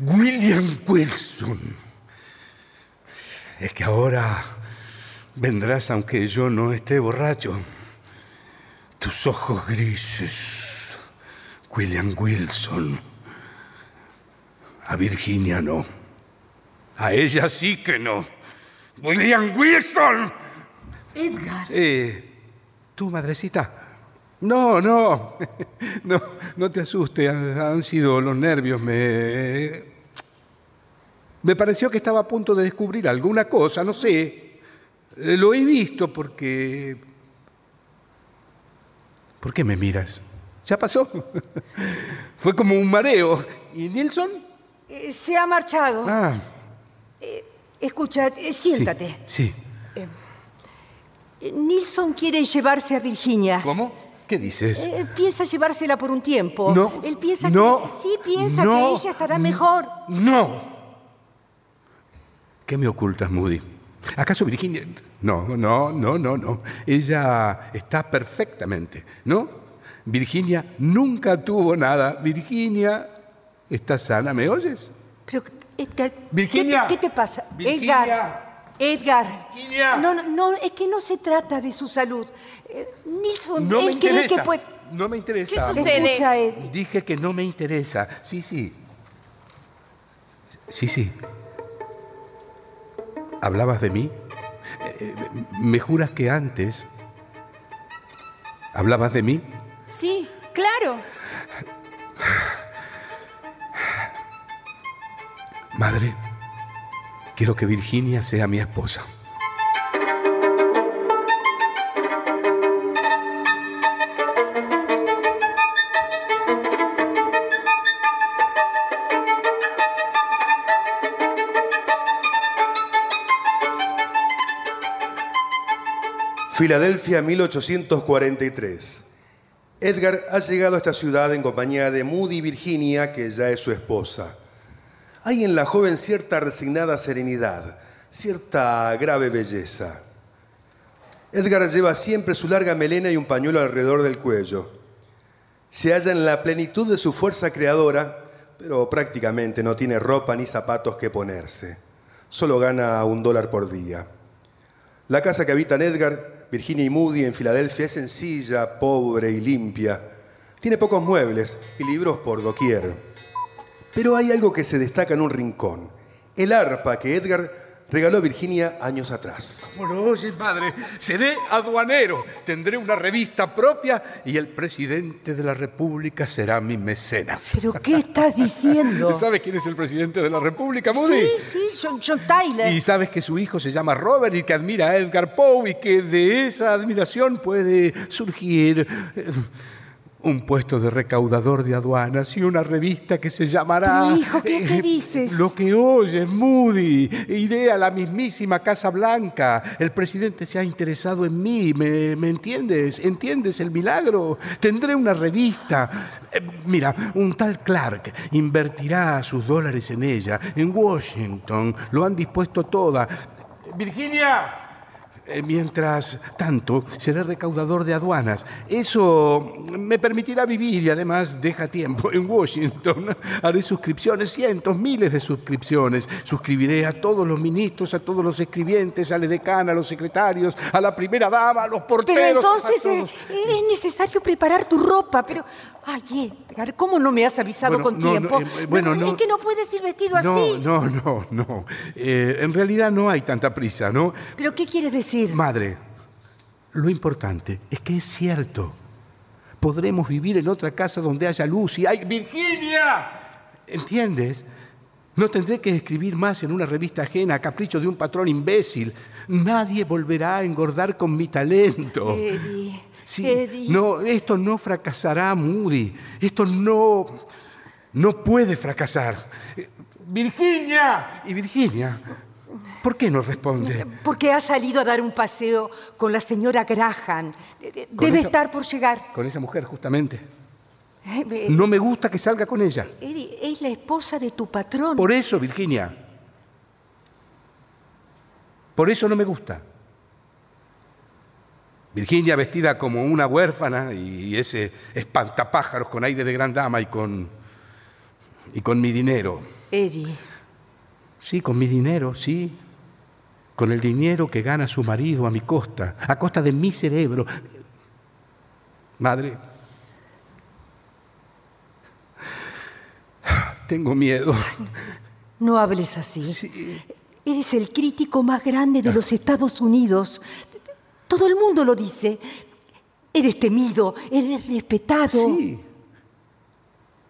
William Wilson. Es que ahora vendrás aunque yo no esté borracho. Tus ojos grises. William Wilson. A Virginia no. A ella sí que no. William Wilson. Edgar. Eh, ¿tú, madrecita? No, no, (laughs) no, no te asustes, han, sido los nervios. Me, me pareció que estaba a punto de descubrir alguna cosa, no sé. Eh, Lo he visto porque... ¿Por qué me miras? ¿Ya pasó? (laughs) Fue como un mareo. ¿Y Nilsson? Eh, se ha marchado. Ah, Escucha, eh, sí, siéntate. Sí. Eh, Nilsson quiere llevarse a Virginia. ¿Cómo? ¿Qué dices? Eh, piensa llevársela por un tiempo. No, Él piensa no, que. Sí, piensa no, que ella estará mejor. No. ¿Qué me ocultas, Moody? ¿Acaso Virginia? No, no, no, no, no. Ella está perfectamente, ¿no? Virginia nunca tuvo nada. Virginia está sana, ¿me oyes? Pero, Edgar. Virginia. ¿Qué te, qué te pasa? Virginia. Edgar. Edgar. Virginia. No, no, no, es que no se trata de su salud. Eh, Nilsson, No me él cree que interesa. puede. No me interesa. ¿Qué sucede? Escucha, Ed. Dije que no me interesa. Sí, sí. Sí, sí. ¿Hablabas de mí? Eh, ¿Me juras que antes hablabas de mí? Sí, claro. Madre, quiero que Virginia sea mi esposa. Filadelfia, 1843. Edgar ha llegado a esta ciudad en compañía de Moody Virginia, que ya es su esposa. Hay en la joven cierta resignada serenidad, cierta grave belleza. Edgar lleva siempre su larga melena y un pañuelo alrededor del cuello. Se halla en la plenitud de su fuerza creadora, pero prácticamente no tiene ropa ni zapatos que ponerse. Solo gana un dólar por día. La casa que habitan Edgar, Virginia y Moody en Filadelfia es sencilla, pobre y limpia. Tiene pocos muebles y libros por doquier. Pero hay algo que se destaca en un rincón. El arpa que Edgar regaló a Virginia años atrás. Bueno, oye, madre, seré aduanero, tendré una revista propia y el presidente de la República será mi mecenas. ¿Pero qué estás diciendo? (laughs) ¿Sabes quién es el presidente de la República, Moody? Sí, sí, John, John Tyler. Y sabes que su hijo se llama Robert y que admira a Edgar Poe y que de esa admiración puede surgir eh, un puesto de recaudador de aduanas y una revista que se llamará... Hijo, ¿qué- qué eh, dices? Lo que oyes, Moody. Iré a la mismísima Casa Blanca. El presidente se ha interesado en mí. ¿Me, me entiendes? ¿Entiendes el milagro? Tendré una revista. Eh, mira, un tal Clark invertirá sus dólares en ella. En Washington lo han dispuesto toda. Virginia. Eh, Mientras tanto, seré recaudador de aduanas. Eso me permitirá vivir y además deja tiempo en Washington. (laughs) Haré suscripciones, cientos, miles de suscripciones. Suscribiré a todos los ministros, a todos los escribientes, a la decana, a los secretarios, a la primera dama, a los porteros. Pero entonces eh, es necesario preparar tu ropa. Pero, ay, Edgar, ¿cómo no me has avisado Bueno, con no, no, tiempo? eh, bueno, No, no. Es que no puedes ir vestido No, así. no, no, no. Eh, en realidad no hay tanta prisa, ¿no? ¿Pero qué quieres decir? Madre, lo importante es que es cierto. Podremos vivir en otra casa donde haya luz y hay... ¡Virginia! ¿Entiendes? No tendré que escribir más en una revista ajena a capricho de un patrón imbécil. Nadie volverá a engordar con mi talento. Eddie, Sí, Eddie. no, esto no fracasará, Moody. Esto no, no puede fracasar. Virginia y Virginia, ¿por qué no responde? Porque ha salido a dar un paseo con la señora Graham. Debe esa- estar por llegar. Con esa mujer, justamente. Eh, No me gusta que salga con ella. Es la esposa de tu patrón. Por eso, Virginia. Por eso no me gusta. Virginia vestida como una huérfana y ese espantapájaros con aire de gran dama y con y con mi dinero. Eddie, Sí, con mi dinero, sí. Con el dinero que gana su marido a mi costa, a costa de mi cerebro. Madre, tengo miedo. no hables así. Eres el crítico más grande de los Estados Unidos. Todo el mundo lo dice. Eres temido, eres respetado. Sí.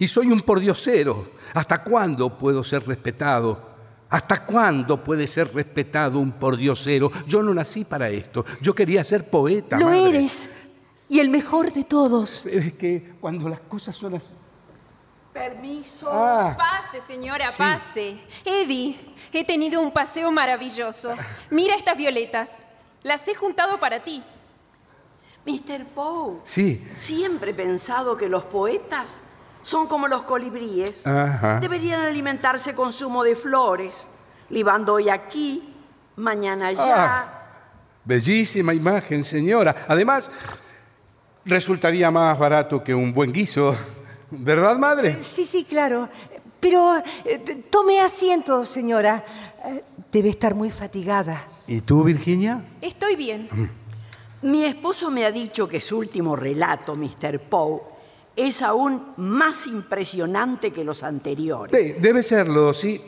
Y soy un pordiosero. ¿Hasta cuándo puedo ser respetado? ¿Hasta cuándo puede ser respetado un pordiosero? Yo no nací para esto. Yo quería ser poeta. Lo madre. eres. Y el mejor de todos. Pero es que cuando las cosas son así. Permiso. Ah. Pase, señora, Sí. pase. Eddie, he tenido un paseo maravilloso. Mira estas violetas. Las he juntado para ti. Mr. Poe, Sí. siempre he pensado que los poetas son como los colibríes. Ajá. Deberían alimentarse con zumo de flores, libando hoy aquí, mañana allá. Ah. Bellísima imagen, señora. Además, resultaría más barato que un buen guiso. ¿Verdad, madre? Sí, sí, claro. Pero eh, tome asiento, señora. Eh, Debe estar muy fatigada. ¿Y tú, Virginia? Estoy bien. Mi esposo me ha dicho que su último relato, Mr. Poe, es aún más impresionante que los anteriores. De- debe serlo, sí.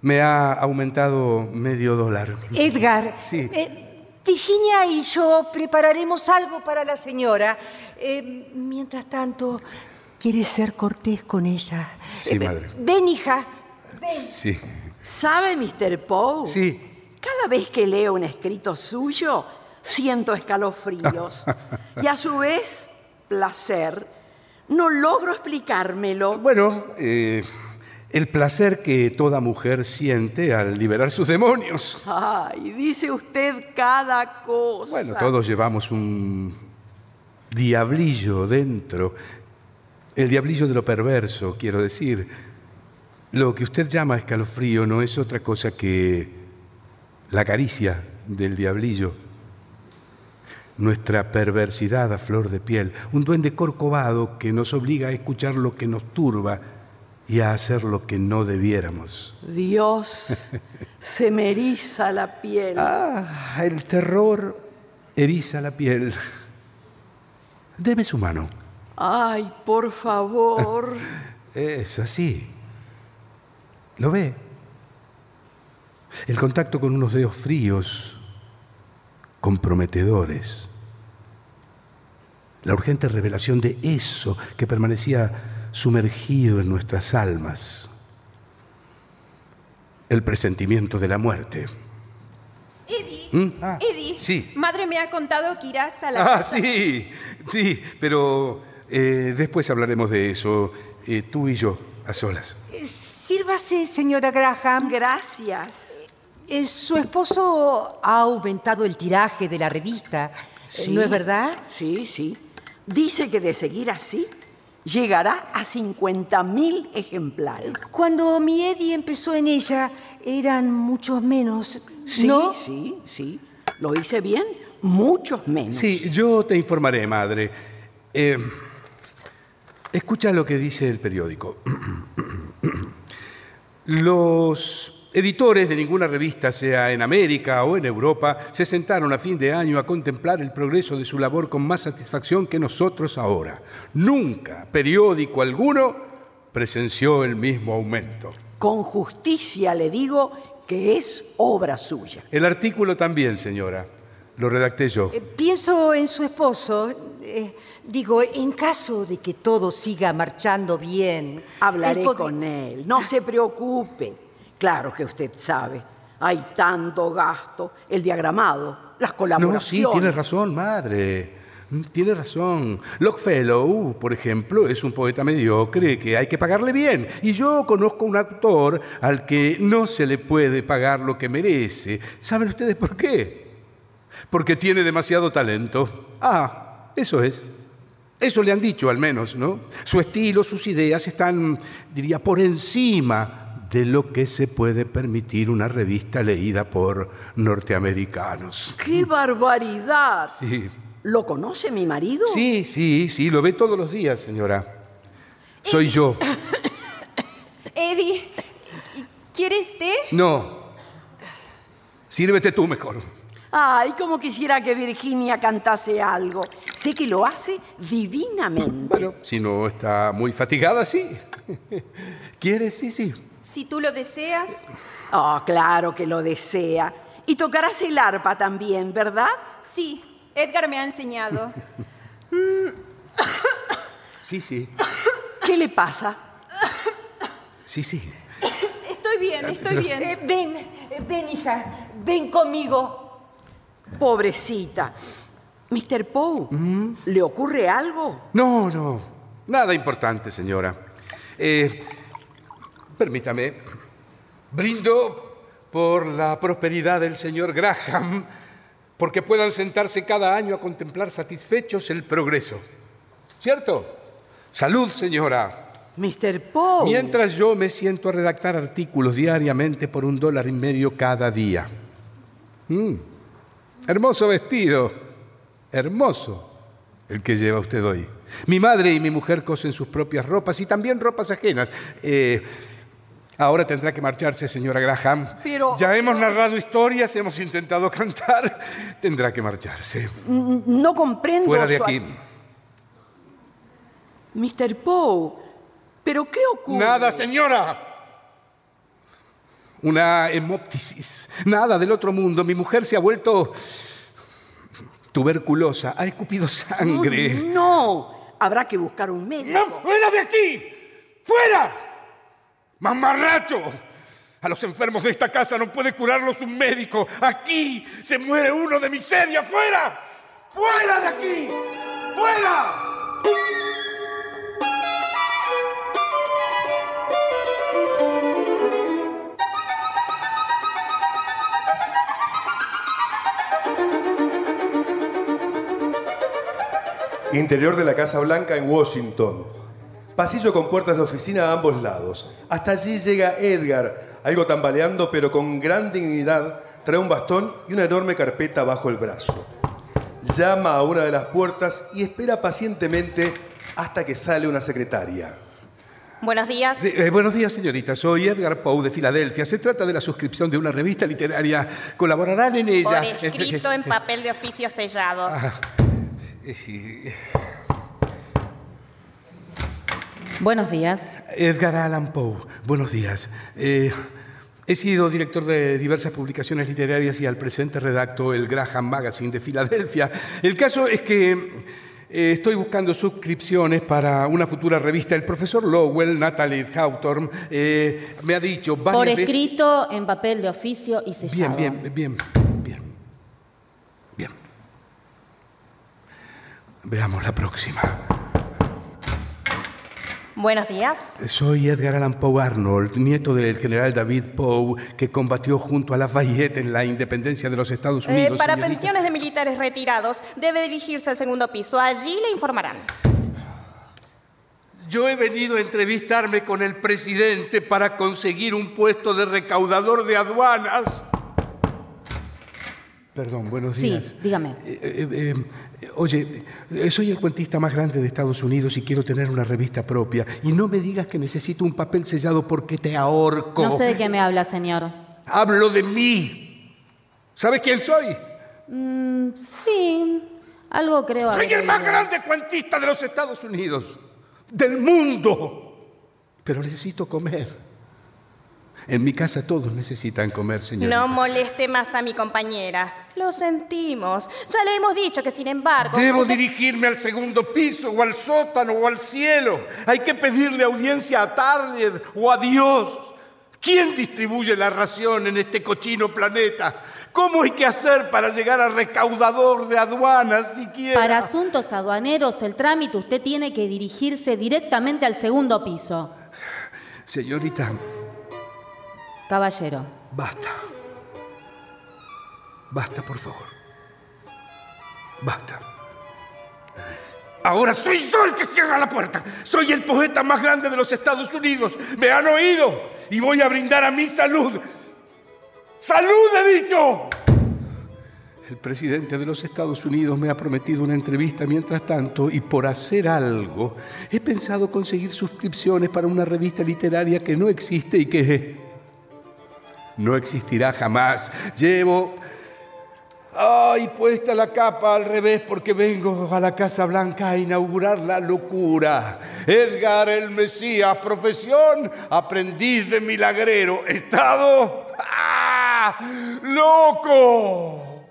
Me ha aumentado medio dólar. Edgar, Sí. eh, Virginia y yo prepararemos algo para la señora. Eh, mientras tanto, ¿quieres ser cortés con ella? Sí, Eh, madre. Ven, hija. Ven. Sí. ¿Sabe, Mr. Poe? Sí. Cada vez que leo un escrito suyo, siento escalofríos. (laughs) y a su vez, placer. No logro explicármelo. Bueno, eh, el placer que toda mujer siente al liberar sus demonios. Ay, dice usted cada cosa. Bueno, todos llevamos un diablillo dentro. El diablillo de lo perverso, quiero decir. Lo que usted llama escalofrío no es otra cosa que la caricia del diablillo. Nuestra perversidad a flor de piel, un duende corcovado que nos obliga a escuchar lo que nos turba y a hacer lo que no debiéramos. Dios, (laughs) se me eriza la piel. Ah, el terror eriza la piel. Deme su mano. Ay, por favor. (laughs) Es así. ¿Lo ve? El contacto con unos dedos fríos, comprometedores. La urgente revelación de eso que permanecía sumergido en nuestras almas. El presentimiento de la muerte. Eddie, ¿Mm? Ah, Eddie, sí. madre me ha contado que irás a la Ah, casa. sí, sí, pero eh, después hablaremos de eso, eh, tú y yo, a solas. Eh, Sírvase, señora Graham. Gracias. Eh, su esposo ha aumentado el tiraje de la revista. Eh, ¿No es verdad? Sí, sí. Dice que de seguir así, llegará a 50.000 ejemplares. Cuando mi Eddie empezó en ella, eran muchos menos. Sí, ¿No? sí, sí. ¿Lo hice bien? Muchos menos. Sí, yo te informaré, madre. Eh, escucha lo que dice el periódico. (clears throat) Los editores de ninguna revista, sea en América o en Europa, se sentaron a fin de año a contemplar el progreso de su labor con más satisfacción que nosotros ahora. Nunca periódico alguno presenció el mismo aumento. Con justicia le digo que es obra suya. El artículo también, señora. Lo redacté yo. Eh, Pienso en su esposo. eh, digo, en caso de que todo siga marchando bien. Hablaré pod- con él. No se preocupe. Claro que usted sabe. Hay tanto gasto. El diagramado, las No, colaboraciones. sí, tiene razón, madre. Mm, Tiene razón. Longfellow, por ejemplo, es un poeta mediocre que hay que pagarle bien. Y yo conozco un autor al que no se le puede pagar lo que merece. ¿Saben ustedes por qué? Porque tiene demasiado talento. Ah, eso es. Eso le han dicho al menos, ¿no? Su estilo, sus ideas están, diría, por encima de lo que se puede permitir una revista leída por norteamericanos. ¡Qué barbaridad! Sí. ¿Lo conoce mi marido? Sí, sí, sí, lo ve todos los días, señora. Soy yo. (coughs) Eddie, ¿quieres té? No. Sírvete tú mejor. Ay, como quisiera que Virginia cantase algo. Sé que lo hace divinamente. Bueno, si no está muy fatigada, sí. (laughs) ¿Quieres? Sí, sí. Si tú lo deseas. Oh, claro que lo desea. Y tocarás el arpa también, ¿verdad? Sí, Edgar me ha enseñado. (laughs) Sí, sí. ¿Qué le pasa? Sí, sí. Estoy bien, estoy bien. Eh, ven, eh, ven, hija, ven conmigo. Pobrecita. Mr. Poe, ¿le ocurre algo? No, no. Nada importante, señora. Eh, permítame. Brindo por la prosperidad del señor Graham, porque puedan sentarse cada año a contemplar satisfechos el progreso. ¿Cierto? Salud, señora. Mr. Poe. Mientras yo me siento a redactar artículos diariamente por un dólar y medio cada día. Mm, Hermoso vestido. Hermoso el que lleva usted hoy. Mi madre y mi mujer cosen sus propias ropas y también ropas ajenas. Eh, ahora tendrá que marcharse, señora Graham. Pero- Ya hemos narrado historias, hemos intentado (laughs) cantar. Tendrá que marcharse. No comprendo. Fuera de aquí. Mr. Poe, ¿pero qué ocurre? Nada, señora. Una hemoptisis. Nada del otro mundo. Mi mujer se ha vuelto tuberculosa. Ha escupido sangre. No, habrá que buscar un médico. ¡No, fuera de aquí! ¡Fuera! ¡Mamarracho! A los enfermos de esta casa no puede curarlos un médico. Aquí se muere uno de miseria. ¡Fuera! ¡Fuera de aquí! ¡Fuera! Interior de la Casa Blanca en Washington. Pasillo con puertas de oficina a ambos lados. Hasta allí llega Edgar, algo tambaleando pero con gran dignidad. Trae un bastón y una enorme carpeta bajo el brazo. Llama a una de las puertas y espera pacientemente hasta que sale una secretaria. Buenos días. Eh, buenos días, señorita. Soy Edgar Poe de Filadelfia. Se trata de la suscripción de una revista literaria. Colaborarán en ella. Por escrito en papel de oficio sellado. Eh, sí. Buenos días. Edgar Allan Poe, buenos días. Eh, he sido director de diversas publicaciones literarias y al presente redacto el Graham Magazine de Filadelfia. El caso es que eh, estoy buscando suscripciones para una futura revista. El profesor Lowell, Natalie Hawthorne, eh, me ha dicho varias Por veces- escrito, en papel de oficio y sellado. Bien, bien, bien, bien. Bien. Veamos la próxima. Buenos días. Soy Edgar Allan Poe Arnold, nieto del general David Poe, que combatió junto a Lafayette en la independencia de los Estados Eh, Unidos. para señorita. pensiones de militares retirados, debe dirigirse al segundo piso. Allí le informarán. Yo he venido a entrevistarme con el presidente para conseguir un puesto de recaudador de aduanas. Perdón, buenos Sí, días. dígame. Eh, eh, eh, oye, eh, soy el cuentista más grande de Estados Unidos y quiero tener una revista propia. Y no me digas que necesito un papel sellado porque te ahorco. No sé de qué me habla, señor. Hablo de mí. ¿Sabes quién soy? Mm, sí, algo creo Soy el más grande cuentista de los Estados Unidos, del mundo. Pero necesito comer. En mi casa todos necesitan comer, señorita. No moleste más a mi compañera. Lo sentimos. Ya le hemos dicho que, sin embargo. Debo usted- dirigirme al segundo piso, o al sótano, o al cielo. Hay que pedirle audiencia a Target o a Dios. ¿Quién distribuye la ración en este cochino planeta? ¿Cómo hay que hacer para llegar al recaudador de aduanas siquiera? Para asuntos aduaneros, el trámite usted tiene que dirigirse directamente al segundo piso. Señorita, Caballero. basta. Basta, por favor. Basta. Ahora soy yo el que cierra la puerta. Soy el poeta más grande de los Estados Unidos. Me han oído y voy a brindar a mi salud. ¡Salud, he dicho! El presidente de los Estados Unidos me ha prometido una entrevista mientras tanto y por hacer algo he pensado conseguir suscripciones para una revista literaria que no existe y que no existirá jamás. Llevo Ay, puesta la capa al revés porque vengo a la Casa Blanca a inaugurar la locura. Edgar el Mesías, profesión, aprendiz de milagrero, estado ¡ah! loco.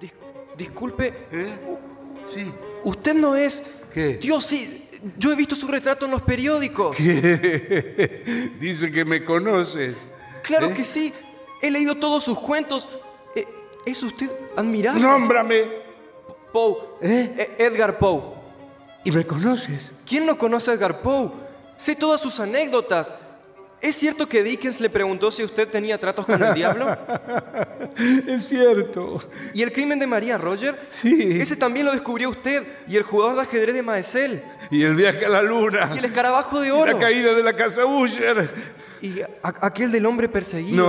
Dis- disculpe, ¿Eh? Sí. usted no es ¿Qué? Dios, I- Yo he visto su retrato en los periódicos. (laughs) Dice que me conoces. Claro ¿Eh? que sí. He leído todos sus cuentos. Eh, es usted admirable. Nómbrame. Poe. Eh, Edgar Poe. ¿Y me conoces? ¿Quién no conoce a Edgar Poe? Sé todas sus anécdotas. ¿Es cierto que Dickens le preguntó si usted tenía tratos con el diablo? (laughs) Es cierto. ¿Y el crimen de María Roger? Sí. Ese también lo descubrió usted. Y el jugador de ajedrez de Maesel. Y el viaje a la luna. Y el escarabajo de Y oro. La caída de la casa Usher. Y aquel del hombre perseguido.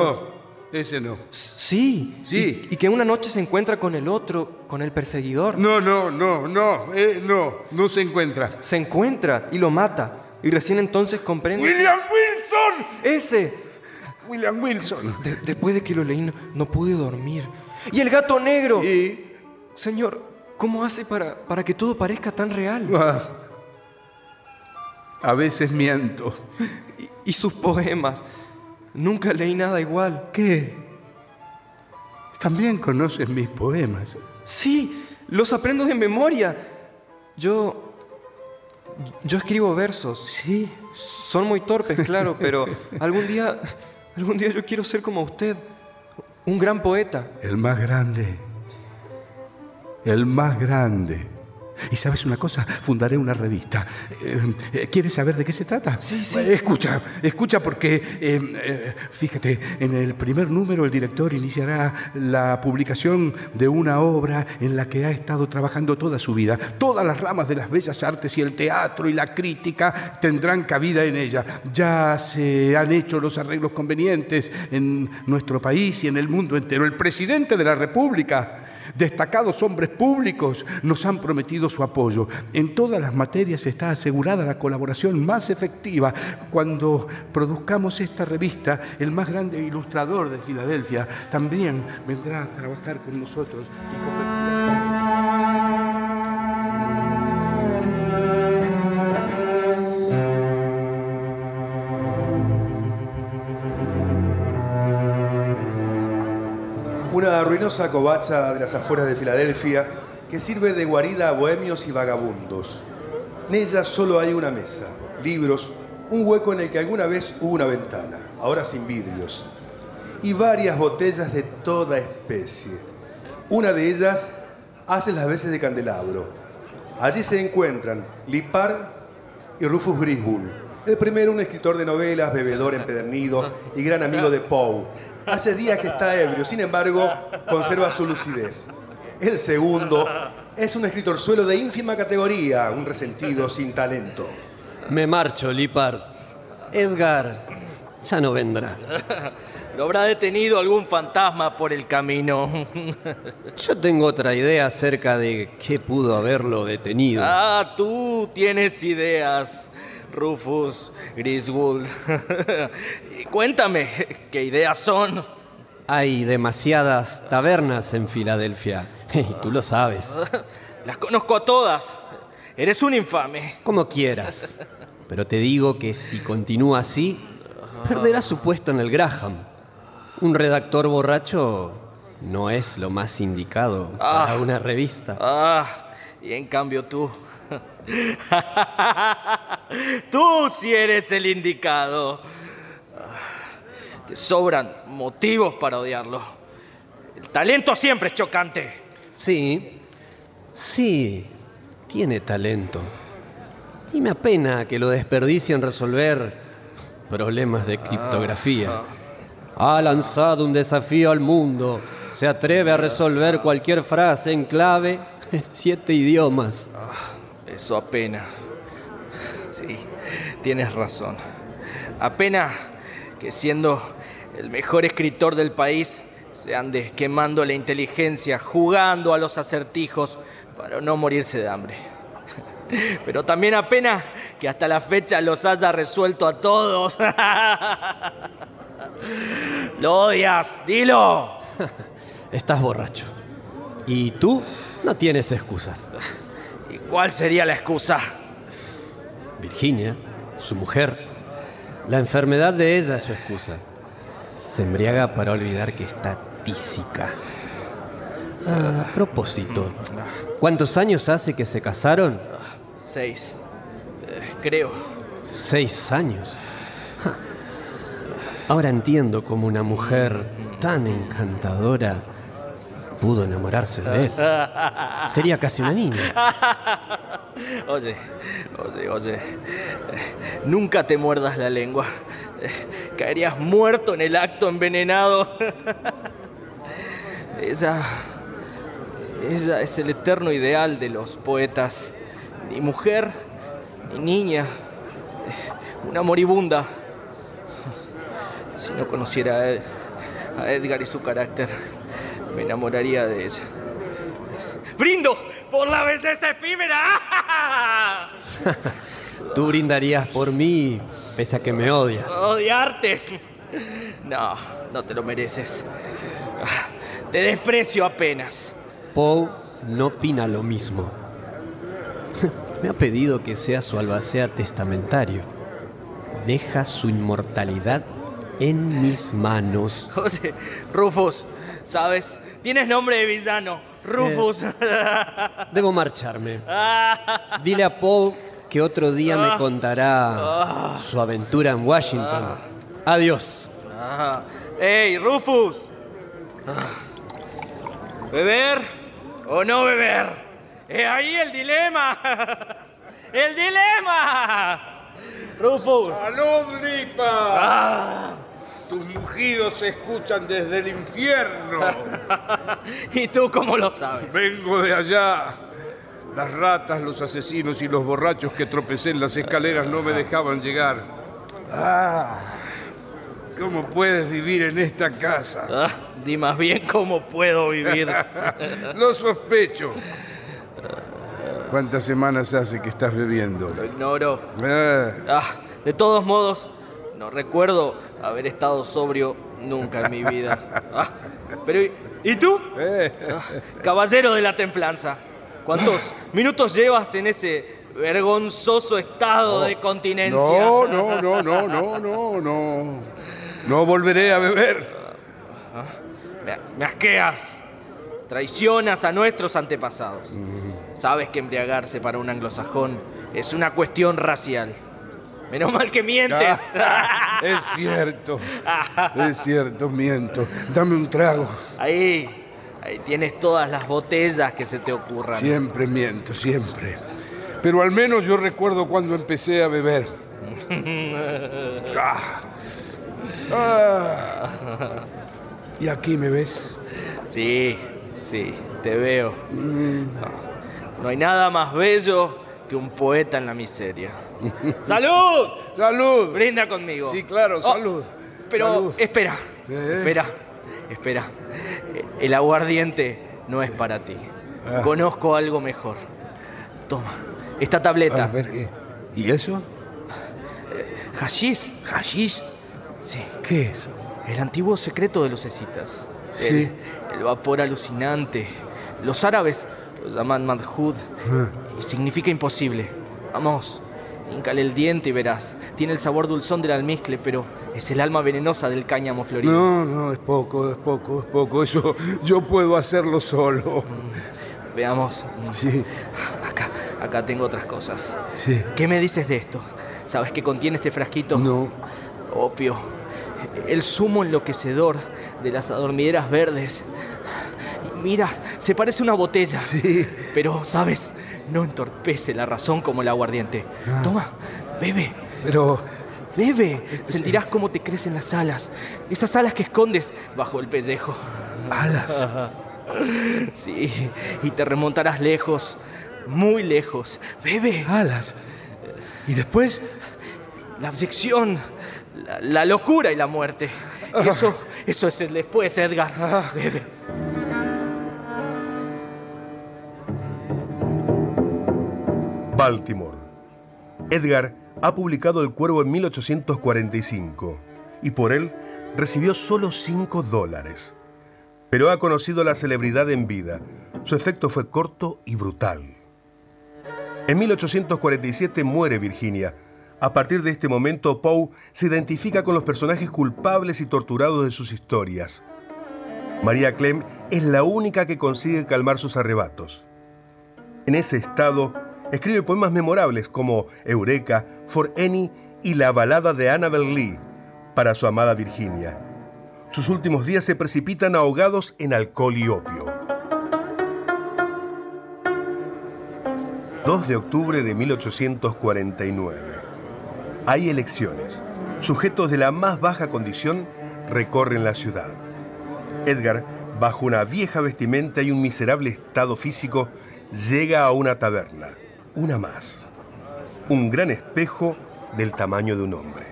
No, ese no. Sí. Sí. Y, y que una noche se encuentra con el otro, con el perseguidor. No, no, no, no, eh, no, no se encuentra. Se encuentra y lo mata. Y recién entonces comprende. ¡William Wilson! Ese. William Wilson. De- después de que lo leí, no, no pude dormir. ¡Y el gato negro! Sí. Señor, ¿cómo hace para, para que todo parezca tan real? Ah. A veces miento. Y, sus poemas. Nunca leí nada igual. ¿Qué? También conoces mis poemas. Sí, los aprendo de memoria. Yo. Yo escribo versos. Sí. Son muy torpes, claro, pero algún día. Algún día yo quiero ser como usted. Un gran poeta. El más grande. El más grande. Y sabes una cosa, fundaré una revista. Eh, eh, ¿Quieres saber de qué se trata? Sí, sí. Escucha, escucha porque, eh, fíjate, en el primer número el director iniciará la publicación de una obra en la que ha estado trabajando toda su vida. Todas las ramas de las bellas artes y el teatro y la crítica tendrán cabida en ella. Ya se han hecho los arreglos convenientes en nuestro país y en el mundo entero. El presidente de la República Destacados hombres públicos nos han prometido su apoyo. En todas las materias está asegurada la colaboración más efectiva. Cuando produzcamos esta revista, el más grande ilustrador de Filadelfia también vendrá a trabajar con nosotros. y Una ruinosa covacha de las afueras de Filadelfia que sirve de guarida a bohemios y vagabundos. En ella solo hay una mesa, libros, un hueco en el que alguna vez hubo una ventana, ahora sin vidrios, y varias botellas de toda especie. Una de ellas hace las veces de candelabro. Allí se encuentran Lipar y Rufus Griswold. El primero, un escritor de novelas, bebedor empedernido y gran amigo de Poe. Hace días que está ebrio, sin embargo, conserva su lucidez. El segundo es un escritorzuelo de ínfima categoría, un resentido sin talento. Me marcho, Lipar. Edgar ya no vendrá. Lo habrá detenido algún fantasma por el camino. Yo tengo otra idea acerca de qué pudo haberlo detenido. Ah, tú tienes ideas, Rufus Griswold. (laughs) Cuéntame, ¿qué ideas son? Hay demasiadas tabernas en Filadelfia. (laughs) Y tú lo sabes. (laughs) Las conozco a todas. Eres un infame. Como quieras. Pero te digo que si continúa así, perderá su puesto en el Graham. Un redactor borracho no es lo más indicado para Ah. una revista. Ah, y en cambio tú. (laughs) tú sí eres el indicado. Ah, Te sobran motivos para odiarlo. El talento siempre es chocante. Sí, sí, tiene talento. Y me apena que lo desperdicie en resolver problemas de criptografía. Ha lanzado un desafío al mundo. Se atreve a resolver cualquier frase en clave en siete idiomas. Eso apena. Sí, tienes razón. Apena que siendo el mejor escritor del país se ande quemando la inteligencia, jugando a los acertijos para no morirse de hambre. (laughs) Pero también apena que hasta la fecha los haya resuelto a todos. (laughs) Lo odias, dilo. (laughs) Estás borracho. Y tú no tienes excusas. ¿Y cuál sería la excusa? Virginia, su mujer, la enfermedad de ella es su excusa. Se embriaga para olvidar que está tísica. Ah, a propósito, ¿cuántos años hace que se casaron? Seis. creo. ¿Seis años? Ja. Ahora entiendo cómo una mujer tan encantadora pudo enamorarse de él. Sería casi una niña. (laughs) Oye, oye, oye. Nunca te muerdas la lengua. Caerías muerto en el acto envenenado. (laughs) Ella. Ella es el eterno ideal de los poetas. Ni mujer, ni niña. Una moribunda. Si no conociera a, Ed- a Edgar y su carácter, me enamoraría de ella. ¡Brindo por la belleza efímera! (laughs) Tú brindarías por mí, pese a que me odias. ¡Odiarte! No, no te lo mereces. Te desprecio apenas. Poe no opina lo mismo. (laughs) Me ha pedido que sea su albacea testamentario. Deja su inmortalidad en mis manos. José, Rufus, ¿sabes? Tienes nombre de villano. Rufus. Debo marcharme. (laughs) Dile a Poe que otro día me contará su aventura en Washington. Adiós. Ah, ¡Ey, Rufus! ¿Beber o no beber? ¡Es ahí el dilema! (laughs) ¡El dilema! ¡Rufus! ¡Salud, Lipa! Tus mugidos se escuchan desde el infierno. (laughs) ¿Y tú cómo lo sabes? Vengo de allá. Las ratas, los asesinos y los borrachos que tropecé en las escaleras no me dejaban llegar. Ah, ¿cómo puedes vivir en esta casa? Ah, di más bien cómo puedo vivir. (laughs) Lo sospecho. ¿Cuántas semanas hace que estás bebiendo? Lo ignoro. Ah, Ah, de todos modos, no recuerdo haber estado sobrio nunca en mi vida. (laughs) Ah, pero, ¿y, tú? Ah, caballero de la templanza, ¿cuántos (laughs) minutos llevas en ese vergonzoso estado de continencia? no, no, no, no, no, no, no. No volveré a beber. Me, me asqueas. Traicionas a nuestros antepasados. Sabes que embriagarse para un anglosajón es una cuestión racial. Menos mal que mientes. Es cierto. Es cierto, miento. Dame un trago. Ahí, ahí tienes todas las botellas que se te ocurran. Siempre miento, siempre. Pero al menos yo recuerdo cuando empecé a beber. (laughs) Ah. Ah. ¿Y aquí me ves? Sí, sí, te veo. No, no hay nada más bello que un poeta en la miseria. (laughs) ¡Salud! ¡Salud! Brinda conmigo. Sí, claro, Oh, salud. Pero Salud. espera, ¿Eh? espera, espera. El aguardiente no es para ti. Ah. Conozco algo mejor. Toma, esta tableta. A ver, ¿eh? ¿y eso? ¿Hashish? ¿Hashish? Sí. ¿Qué es? El antiguo secreto de los escitas. Sí. El, el vapor alucinante. Los árabes lo llaman madhud Ah. y significa imposible. Vamos, híncale el diente y verás. Tiene el sabor dulzón del almizcle, pero es el alma venenosa del cáñamo florido. No, no, es poco, es poco, es poco. Eso yo puedo hacerlo solo. Veamos. Sí, Acá, acá tengo otras cosas. sí. ¿Qué me dices de esto? ¿Sabes qué contiene este frasquito? No. Opio. El zumo enloquecedor de las adormideras verdes. Y Mira, se parece a una botella. Sí. Pero, ¿sabes? No entorpece la razón como el aguardiente. Ah. Toma, bebe, Pero bebe. Sentirás cómo te crecen las alas. Esas alas que escondes bajo el pellejo. alas. Sí, y te remontarás lejos, muy lejos. Bebe. Alas. ¿Y después? La abyección, la, la locura y la muerte. Eso, eso es el después, Edgar. Bebe. Baltimore. Edgar ha publicado El Cuervo en 1845 y por él recibió solo 5 dólares. Pero ha conocido la celebridad en vida. Su efecto fue corto y brutal. En 1847 muere Virginia. A partir de este momento, Poe se identifica con los personajes culpables y torturados de sus historias. María Clem es la única que consigue calmar sus arrebatos. En ese estado, Escribe poemas memorables como Eureka, For Any y la balada de Annabel Lee para su amada Virginia. Sus últimos días se precipitan ahogados en alcohol y opio. 2 de octubre de 1849. Hay elecciones. Sujetos de la más baja condición recorren la ciudad. Edgar, bajo una vieja vestimenta y un miserable estado físico, llega a una taberna. Una más. Un gran espejo del tamaño de un hombre.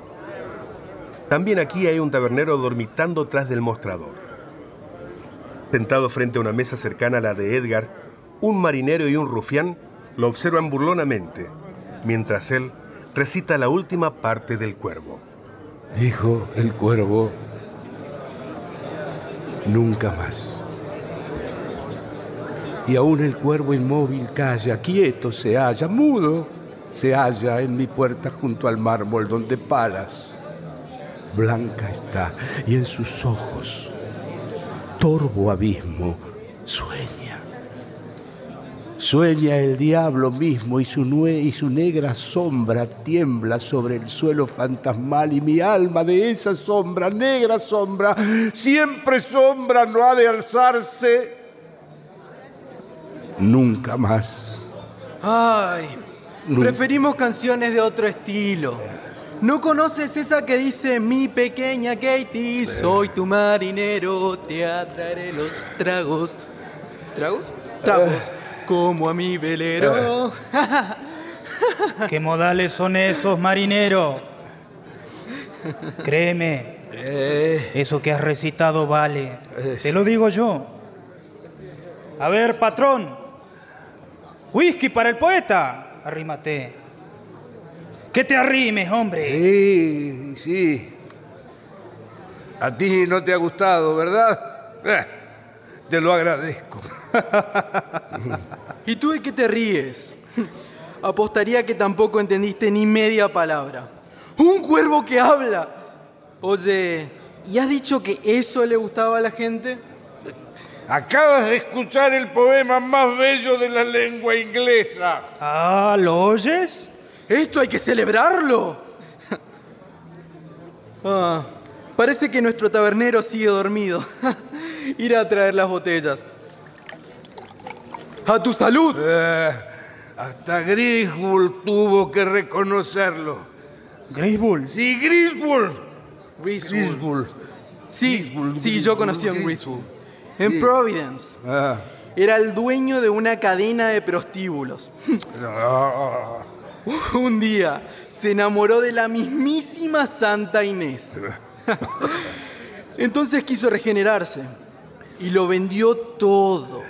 También aquí hay un tabernero dormitando tras del mostrador. Sentado frente a una mesa cercana a la de Edgar, un marinero y un rufián lo observan burlonamente, mientras él recita la última parte del cuervo. Dijo el cuervo, nunca más. Y aún el cuervo inmóvil calla, quieto se halla, mudo se halla en mi puerta junto al mármol donde Palas blanca está y en sus ojos torvo abismo sueña. Sueña el diablo mismo y su, nue y su negra sombra tiembla sobre el suelo fantasmal y mi alma de esa sombra, negra sombra, siempre sombra no ha de alzarse nunca más. Ay, Nunca. preferimos canciones de otro estilo. ¿No conoces esa que dice mi pequeña Katie? Soy tu marinero, te atraeré los tragos. ¿Tragos? Tragos. Como a mi velero. (laughs) ¿Qué modales son esos, marinero? Créeme, eso que has recitado vale. Te lo digo yo. A ver, patrón. Whisky para el poeta. Arrímate. Que te arrimes, hombre. Sí, sí. A ti no te ha gustado, ¿verdad? Eh, te lo agradezco. ¿Y tú de qué te ríes? Apostaría que tampoco entendiste ni media palabra. ¡Un cuervo que habla! Oye, ¿y has dicho que eso le gustaba a la gente? Acabas de escuchar el poema más bello de la lengua inglesa. Ah, ¿lo oyes? ¡Esto hay que celebrarlo! Ah, parece que nuestro tabernero sigue dormido. (laughs) Irá a traer las botellas. ¡A tu salud! Eh, hasta Griswold tuvo que reconocerlo. ¿Griswold? Sí, Griswold. Griswold. Sí, sí, yo conocí a Griswold. En. Providence. Ah, Era el dueño de una cadena de prostíbulos. (laughs) Un día se enamoró de la mismísima Santa Inés. (laughs) Entonces quiso regenerarse y lo vendió todo.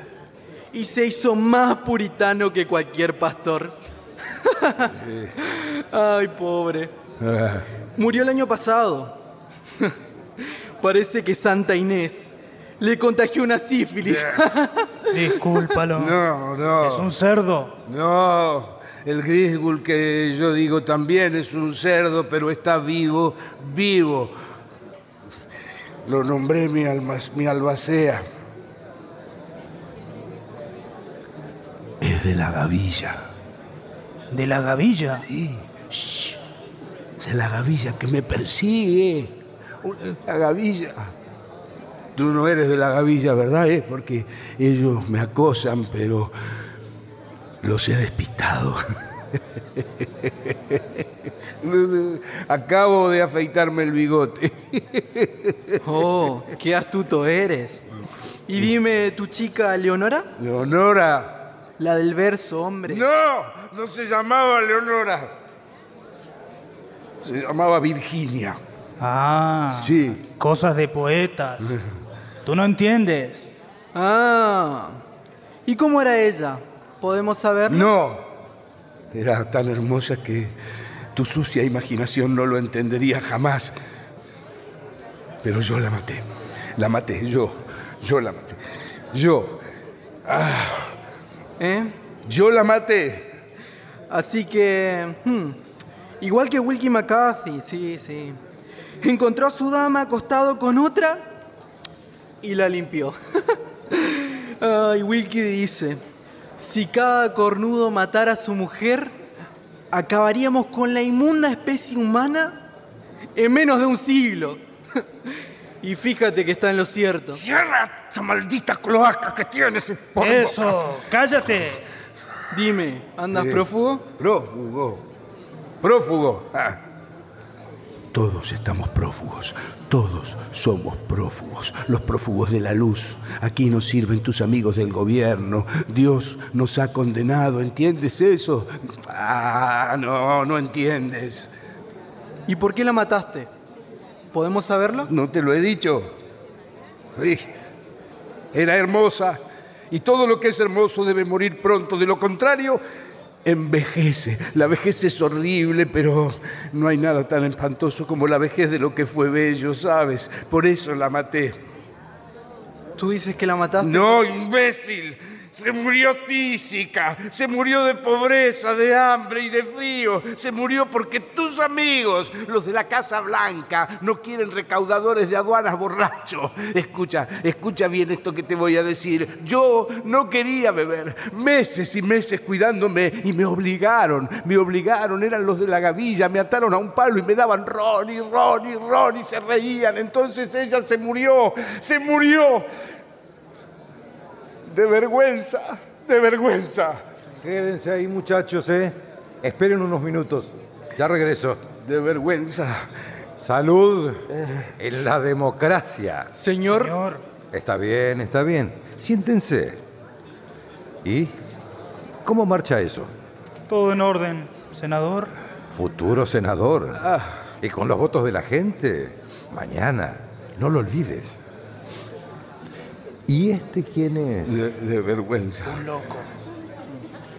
Y se hizo más puritano que cualquier pastor. (laughs) Ay, pobre. Ah, Murió el año pasado. Parece que Santa Inés le contagió una sífilis. Discúlpalo. (laughs) No, no. Es un cerdo. No, el Griswold que yo digo también es un cerdo, pero está vivo, vivo. Lo nombré mi, alma, mi albacea. Es de la gavilla. ¿De la gavilla? Sí. Shh. De la gavilla que me persigue. Una- La gavilla. Tú no eres de la gavilla, ¿verdad? Es porque ellos me acosan, pero los he despistado. (laughs) Acabo de afeitarme el bigote. (laughs) Oh, qué astuto eres. Y dime, ¿tu chica Leonora? Leonora. La del verso, hombre. No, no se llamaba Leonora. Se llamaba Virginia. Ah. Sí. Cosas de poetas. (laughs) Tú no entiendes. Ah. ¿Y cómo era ella? ¿Podemos saber? No. Era tan hermosa que tu sucia imaginación no lo entendería jamás. Pero yo la maté. La maté, yo. Yo la maté. Yo. Ah, ¿Eh? yo la maté. Así que... hmm, igual que Wilkie McCarthy, sí, sí. Encontró a su dama acostado con otra y la limpió. (laughs) Ay, Wilkie dice, Si cada cornudo matara a su mujer, acabaríamos con la inmunda especie humana en menos de un siglo. (laughs) y fíjate que está en lo cierto. ¡Cierra esa maldita cloaca que tienes! por Eso, cállate. Dime, ¿andas Eh, prófugo? Prófugo. Prófugo. Ah. Todos estamos prófugos. Todos somos prófugos. Los prófugos de la luz. Aquí nos sirven tus amigos del gobierno. Dios nos ha condenado. ¿Entiendes eso? Ah, no, no entiendes. ¿Y por qué la mataste? ¿Podemos saberlo? No te lo he dicho. Era hermosa. Y todo lo que es hermoso debe morir pronto. De lo contrario, envejece. La vejez es horrible, pero no hay nada tan espantoso como la vejez de lo que fue bello, ¿sabes? Por eso la maté. ¿Tú dices que la mataste? No, imbécil. Se murió tísica, se murió de pobreza, de hambre y de frío. Se murió porque tus amigos, los de la Casa Blanca, no quieren recaudadores de aduanas borrachos. Escucha, escucha bien esto que te voy a decir. Yo no quería beber, meses y meses cuidándome y me obligaron, me obligaron. Eran los de la gavilla, me ataron a un palo y me daban ron y ron y ron y se reían. Entonces ella se murió, se murió. De vergüenza, de vergüenza. Quédense ahí, muchachos, ¿eh? Esperen unos minutos. Ya regreso. De vergüenza. Salud en la democracia. Señor. Está bien, está bien. Siéntense. ¿Y cómo marcha eso? Todo en orden, senador. Futuro senador. Y con los votos de la gente. Mañana. No lo olvides. ¿Y este quién es? De, de vergüenza. Un loco.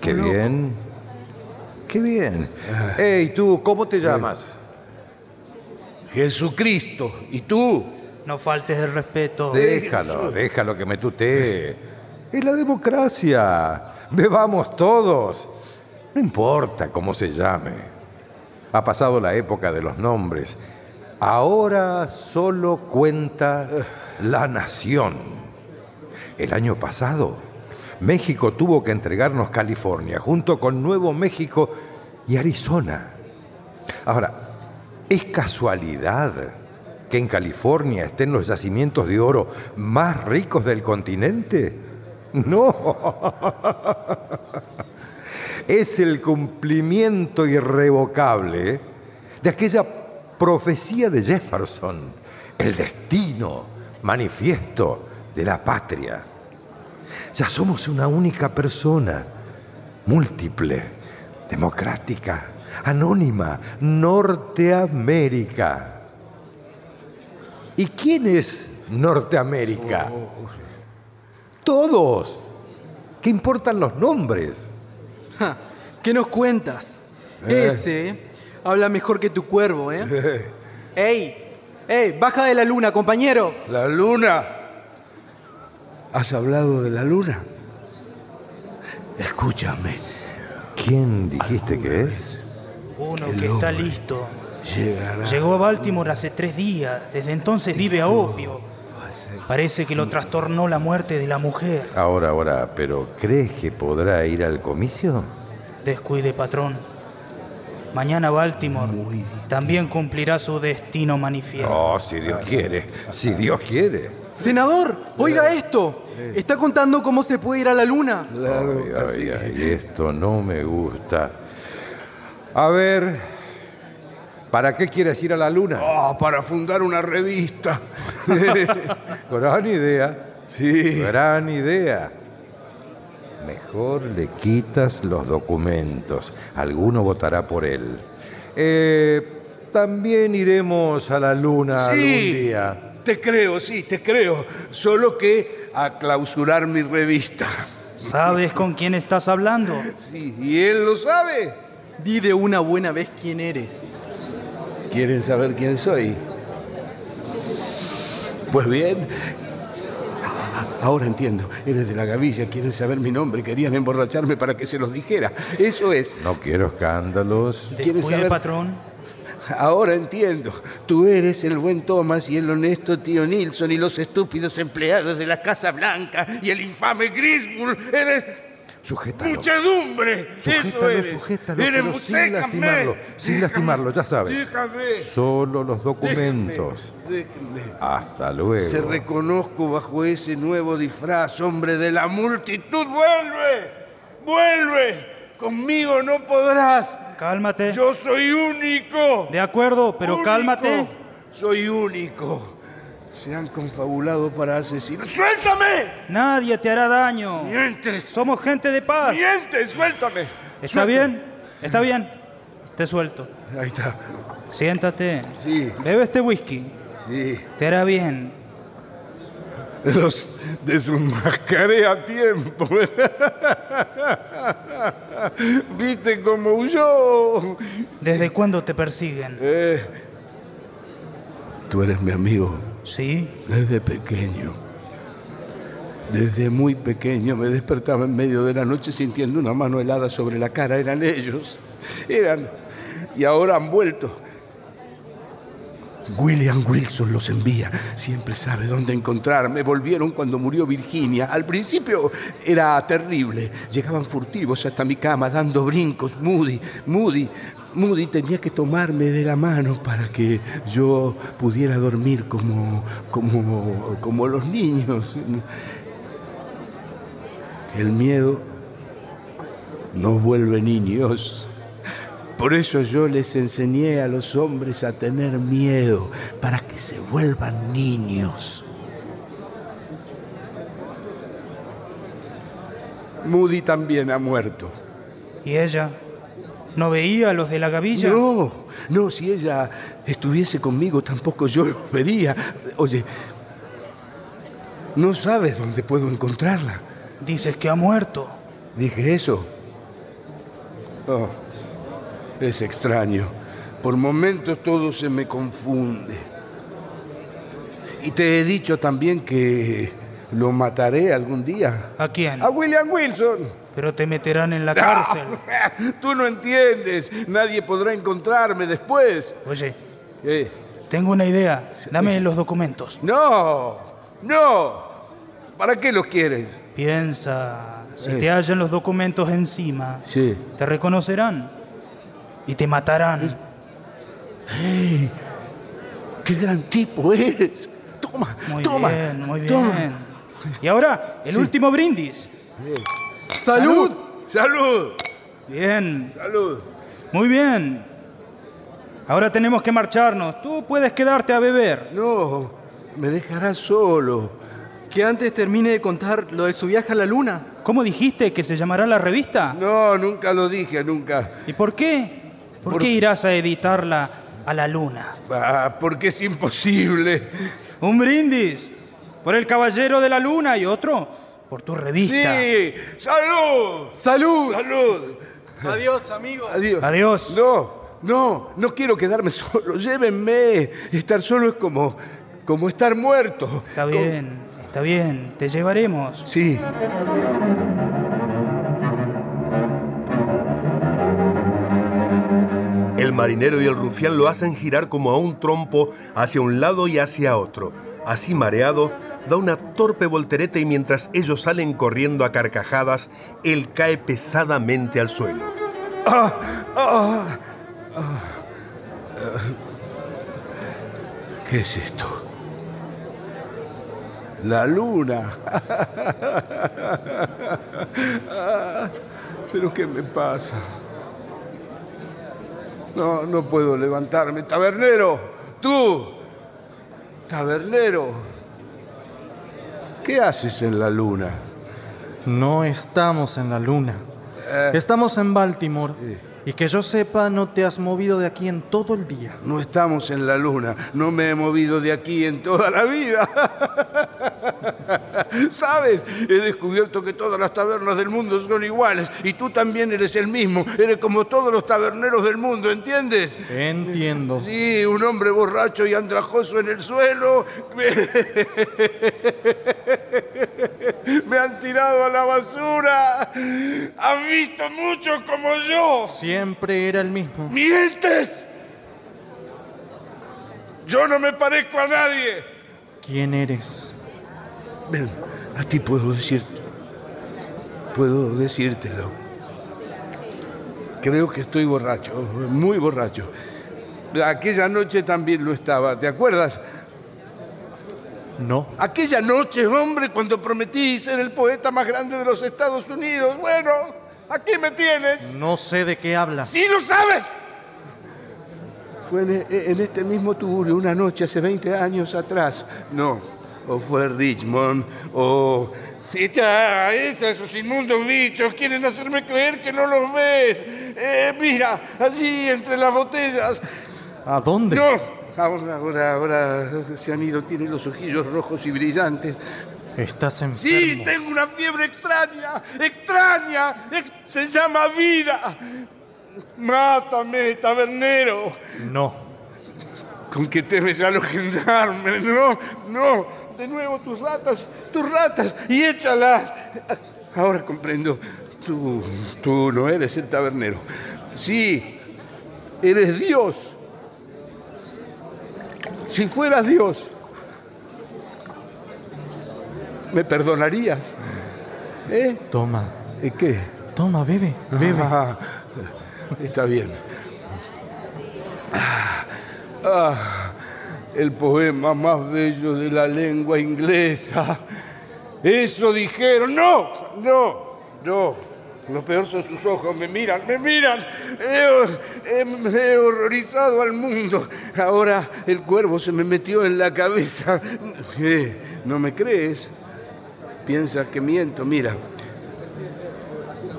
Qué bien. Qué bien. Hey, tú, ¿cómo te llamas? Jesucristo. ¿Y tú? No faltes el respeto. Déjalo, déjalo que me tutee. Es la democracia. Bebamos todos. No importa cómo se llame. Ha pasado la época de los nombres. Ahora solo cuenta la nación. El año pasado, México tuvo que entregarnos California junto con Nuevo México y Arizona. Ahora, ¿es casualidad que en California estén los yacimientos de oro más ricos del continente? No. (laughs) Es el cumplimiento irrevocable de aquella profecía de Jefferson, el destino manifiesto de la patria. Ya somos una única persona, múltiple, democrática, anónima, Norteamérica. ¿Y quién es Norteamérica? Todos. ¿Qué importan los nombres? Ja, ¿Qué nos cuentas? Eh. Ese habla mejor que tu cuervo, ¿eh? (laughs) ¡Ey! ¡Ey! ¡Baja de la luna, compañero! ¿La luna? ¿Has hablado de la luna? Escúchame. ¿Quién dijiste que es? Uno El que está listo. Llegará. Llegó a Baltimore hace tres días. Desde entonces vive a opio. Parece que lo trastornó la muerte de la mujer. Ahora, ahora, pero ¿crees que podrá ir al comicio? Descuide, patrón. Mañana Baltimore también cumplirá su destino manifiesto. Oh, si Dios quiere, si Dios quiere. Senador, oiga esto. ¿Está contando cómo se puede ir a la luna? Ay, ay, ay, esto no me gusta. A ver, ¿para qué quieres ir a la luna? Oh, para fundar una revista. (laughs) Gran idea. Sí. Gran idea. Mejor le quitas los documentos. Alguno votará por él. Eh, también iremos a la luna algún Sí, día. Te creo, sí, te creo. Solo que a clausurar mi revista. ¿Sabes con quién estás hablando? Sí, y él lo sabe. Di de una buena vez quién eres. ¿Quieren saber quién soy? Pues bien, ahora entiendo. Eres de la gavilla, quieren saber mi nombre, querían emborracharme para que se los dijera. Eso es. No quiero escándalos. ¿Quieres Descuide, saber? patrón. Ahora entiendo. Tú eres el buen Thomas y el honesto tío Nilsson y los estúpidos empleados de la Casa Blanca y el infame Griswold. Eres. Sujétalo. Muchedumbre. Eso Sujétalo, eres. sujétalo, Eres pero sin déjame. lastimarlo. Sin lastimarlo, ya sabes. Déjame. Solo los documentos. Hasta luego. Te reconozco bajo ese nuevo disfraz, hombre de la multitud. ¡Vuelve! ¡Vuelve! Conmigo no podrás. Cálmate. Yo soy único. De acuerdo, pero Único. cálmate. Soy único. Se han confabulado para asesinar. ¡Suéltame! Nadie te hará daño. ¡Mientes! Somos gente de paz. ¡Mientes! ¡Suéltame! ¿Está bien? ¿Está bien? Te suelto. Ahí está. Siéntate. Sí. Bebe este whisky. Sí. Te hará bien. Los desenmascaré a tiempo. ¿Viste cómo huyó? ¿Desde cuándo te persiguen? Eh, tú eres mi amigo. Sí. Desde pequeño. Desde muy pequeño me despertaba en medio de la noche sintiendo una mano helada sobre la cara. Eran ellos. Eran. Y ahora han vuelto. William Wilson los envía. Siempre sabe dónde encontrarme. Volvieron cuando murió Virginia. Al principio era terrible. Llegaban furtivos hasta mi cama dando brincos. Moody, Moody, Moody tenía que tomarme de la mano para que yo pudiera dormir como, como, como los niños. El miedo no vuelve niños. Por eso yo les enseñé a los hombres a tener miedo, para que se vuelvan niños. Moody también ha muerto. ¿Y ella? ¿No veía a los de la gavilla? No, no, si ella estuviese conmigo tampoco yo lo vería. Oye, ¿no sabes dónde puedo encontrarla? Dices que ha muerto. ¿Dije eso? Oh, es extraño. Por momentos todo se me confunde. Y te he dicho también que lo mataré algún día. ¿A quién? A William Wilson. Pero te meterán en la cárcel. (laughs) Tú no entiendes. Nadie podrá encontrarme después. Oye, ¿Qué? tengo una idea. Dame los documentos. No, no. ¿Para qué los quieres? Piensa, si Eh. te hallan los documentos encima, Sí. te reconocerán y te matarán. ¡Ey! ¡Qué gran tipo eres! Toma, Muy toma. bien, muy bien. toma. Y ahora, el Sí. último brindis. ¡Salud! ¡Salud! Bien, ¡Salud! muy bien. Ahora tenemos que marcharnos. Tú puedes quedarte a beber. No, me dejarás solo. Que antes termine de contar lo de su viaje a la luna. ¿Cómo dijiste que se llamará la revista? No, nunca lo dije, nunca. ¿Y por qué? ¿Por, Por- qué irás a editarla a la luna? Ah, porque es imposible. Un brindis por el caballero de la luna y otro por tu revista. Sí, salud. ¡Salud! Salud. Adiós, amigo. Adiós. Adiós. No, no, no quiero quedarme solo. Llévenme. Estar solo es como, como estar muerto. Está bien, está bien. Te llevaremos. Sí. Marinero y el rufián lo hacen girar como a un trompo hacia un lado y hacia otro. Así mareado, da una torpe voltereta y mientras ellos salen corriendo a carcajadas, él cae pesadamente al suelo. Ah, ah, ah. ¿Qué es esto? La luna. (laughs) ¿Pero qué me pasa? No, no puedo levantarme. Tabernero, tú. Tabernero. ¿Qué haces en la luna? No estamos en la luna. Estamos en Baltimore. Y que yo sepa, no te has movido de aquí en todo el día. No estamos en la luna. No me he movido de aquí en toda la vida. (laughs) (laughs) ¿Sabes? He descubierto que todas las tabernas del mundo son iguales. Y tú también eres el mismo. Eres como todos los taberneros del mundo, ¿entiendes? Entiendo. Sí, un hombre borracho y andrajoso en el suelo. (laughs) Me, han tirado a la basura. Han visto mucho como yo. Siempre era el mismo. ¡Mientes! Yo no me parezco a nadie. ¿Quién eres? Ven, a ti puedo decir puedo decírtelo. Creo que estoy borracho, muy borracho. Aquella noche también lo estaba, ¿te acuerdas? No. Aquella noche, hombre, cuando prometí ser el poeta más grande de los Estados Unidos. Bueno, aquí me tienes. No sé de qué hablas. ¡Sí lo sabes! Fue en, en este mismo tuburio una noche hace 20 años atrás. No, o fue Richmond, o... Echa, echa, esos inmundos bichos quieren hacerme creer que no los ves. Eh, mira, allí entre las botellas. ¿A dónde? No, ahora, ahora, ahora se han ido, tienen los ojillos rojos y brillantes. Estás enfermo. Sí, tengo una fiebre extraña, extraña, ex- se llama vida. Mátame, tabernero. No. ¿Con qué temes alojendarme? No, no. De nuevo tus ratas, tus ratas, y échalas. Ahora comprendo. Tú, tú no eres el tabernero. Sí, eres Dios. Si fueras Dios, ¿me perdonarías? ¿Eh? Toma. ¿Eh, ¿Qué? Toma, bebe, bebe. Ah, está bien. Ah, el poema más bello de la lengua inglesa. Eso dijeron. No, no, no. Lo peor son sus ojos. Me miran, me miran. He, he- horrorizado al mundo. Ahora el cuervo se me metió en la cabeza. ¿Qué? ¿No me crees? Piensa que miento. Mira.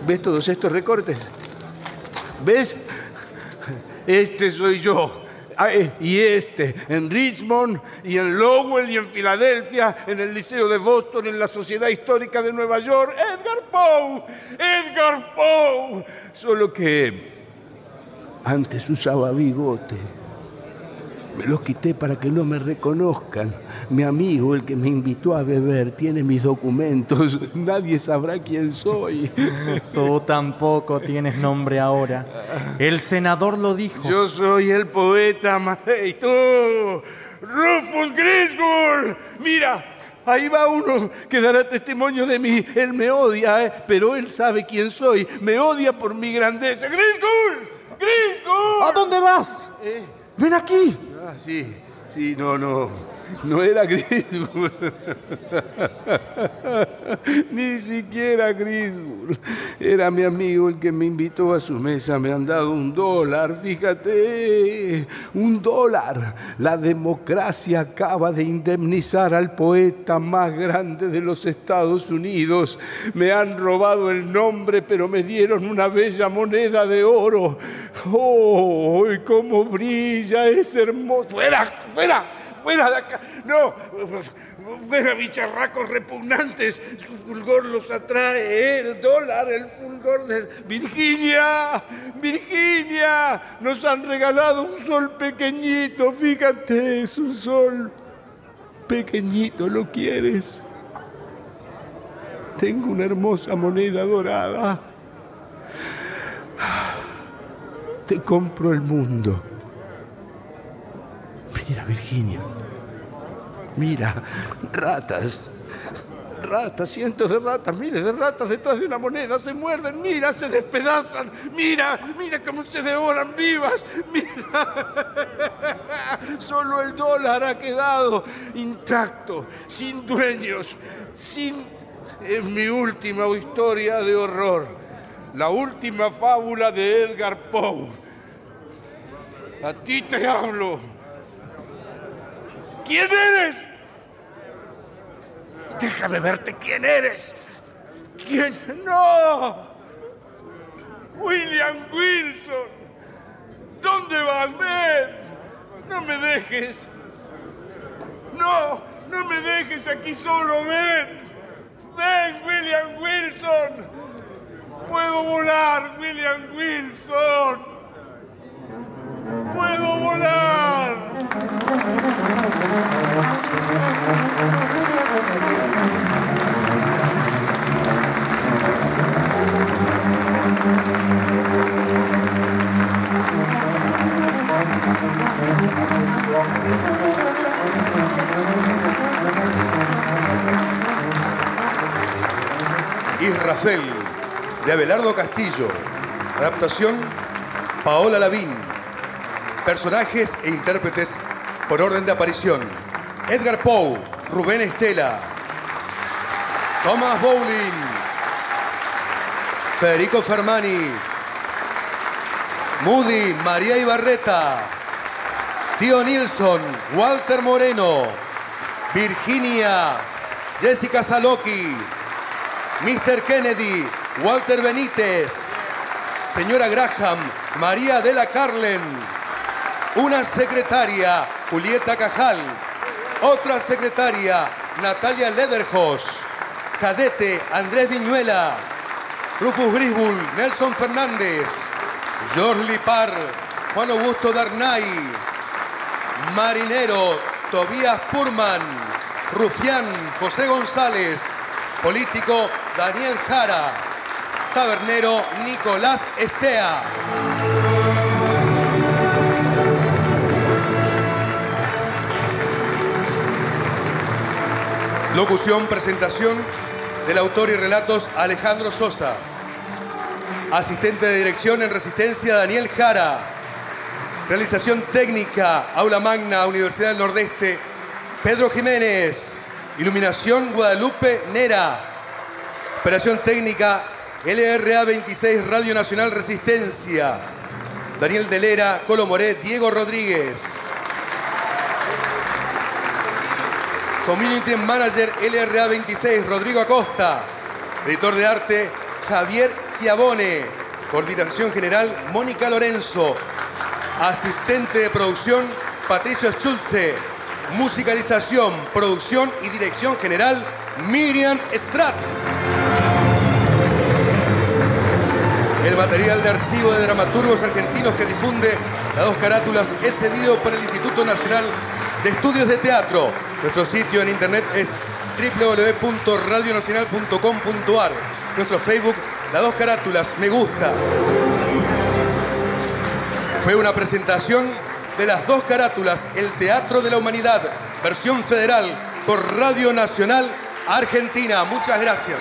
¿Ves todos estos recortes? ¿Ves? Este soy yo. Y este, en Richmond, y en Lowell, y en Filadelfia, en el Liceo de Boston, en la Sociedad Histórica de Nueva York. Edgar Poe, Edgar Poe. Solo que antes usaba bigote. Me los quité para que no me reconozcan. Mi amigo, el que me invitó a beber, tiene mis documentos. (laughs) Nadie sabrá quién soy. (laughs) Tú tampoco tienes nombre ahora. El senador lo dijo. Yo soy el poeta más... ¡Hey, tú! ¡Rufus Griswold! Mira, ahí va uno que dará testimonio de mí. Él me odia, ¿eh? pero él sabe quién soy. Me odia por mi grandeza. ¡Griswold! ¡Griswold! ¿A dónde vas? Eh. Ven aquí. Ah, sí, sí, no, no. No era Griswold. (laughs) Ni siquiera Griswold. Era mi amigo el que me invitó a su mesa. Me han dado un dólar, fíjate. Un dólar. La democracia acaba de indemnizar al poeta más grande de los Estados Unidos. Me han robado el nombre, pero me dieron una bella moneda de oro. ¡Oh, cómo brilla! Es hermoso. ¡Fuera! ¡Fuera! ¡Fuera de acá! ¡No! ¡Fuera, bicharracos repugnantes! Su fulgor los atrae, el dólar, el fulgor de Virginia. ¡Virginia! Nos han regalado un sol pequeñito, fíjate, es un sol pequeñito, ¿lo quieres? Tengo una hermosa moneda dorada. Te compro el mundo. Mira, Virginia. Mira, ratas. Ratas, cientos de ratas, miles de ratas detrás de una moneda se muerden, mira, se despedazan, mira, mira cómo se devoran vivas, mira. (laughs) Solo el dólar ha quedado intacto, sin dueños, sin... Es mi última historia de horror, la última fábula de Edgar Poe. A ti te hablo. ¿Quién eres? Déjame verte quién eres. ¿Quién? ¡No! William Wilson. ¿Dónde vas? Ven. No me dejes. No, no me dejes aquí solo. Ven. Ven, William Wilson. Puedo volar, William Wilson. Puedo volar. Israfel, de Abelardo Castillo. Adaptación, Paola Lavín. Personajes e intérpretes por orden de aparición. Edgar Poe, Rubén Estela, Thomas Bowling, Federico Fermani, Moody, María Ibarreta, Tío Nilsson, Walter Moreno, Virginia, Jessica Saloki, Mr. Kennedy, Walter Benítez, Señora Graham, María de la Carlen, una secretaria, Julieta Cajal, otra secretaria, Natalia Lederhos, cadete, Andrés Viñuela, Rufus Grisbull, Nelson Fernández, George Lipar, Juan Augusto Darnay, Marinero, Tobías Purman, Rufián, José González, político Daniel Jara, tabernero Nicolás Estea. Locución, presentación del autor y relatos Alejandro Sosa. Asistente de dirección en Resistencia Daniel Jara. Realización técnica Aula Magna Universidad del Nordeste Pedro Jiménez. Iluminación Guadalupe Nera. Operación técnica LRA 26 Radio Nacional Resistencia. Daniel Delera, Colo Moré, Diego Rodríguez. Community Manager LRA 26, Rodrigo Acosta. Editor de arte, Javier Chiavone. Coordinación General, Mónica Lorenzo. Asistente de producción, Patricio Schulze. Musicalización, producción y dirección general, Miriam Strat. El material de archivo de dramaturgos argentinos que difunde las dos carátulas es cedido por el Instituto Nacional de Estudios de Teatro. Nuestro sitio en internet es www.radionacional.com.ar. Nuestro Facebook, las dos carátulas, me gusta. Fue una presentación de las dos carátulas, El Teatro de la Humanidad, versión federal, por Radio Nacional Argentina. Muchas gracias.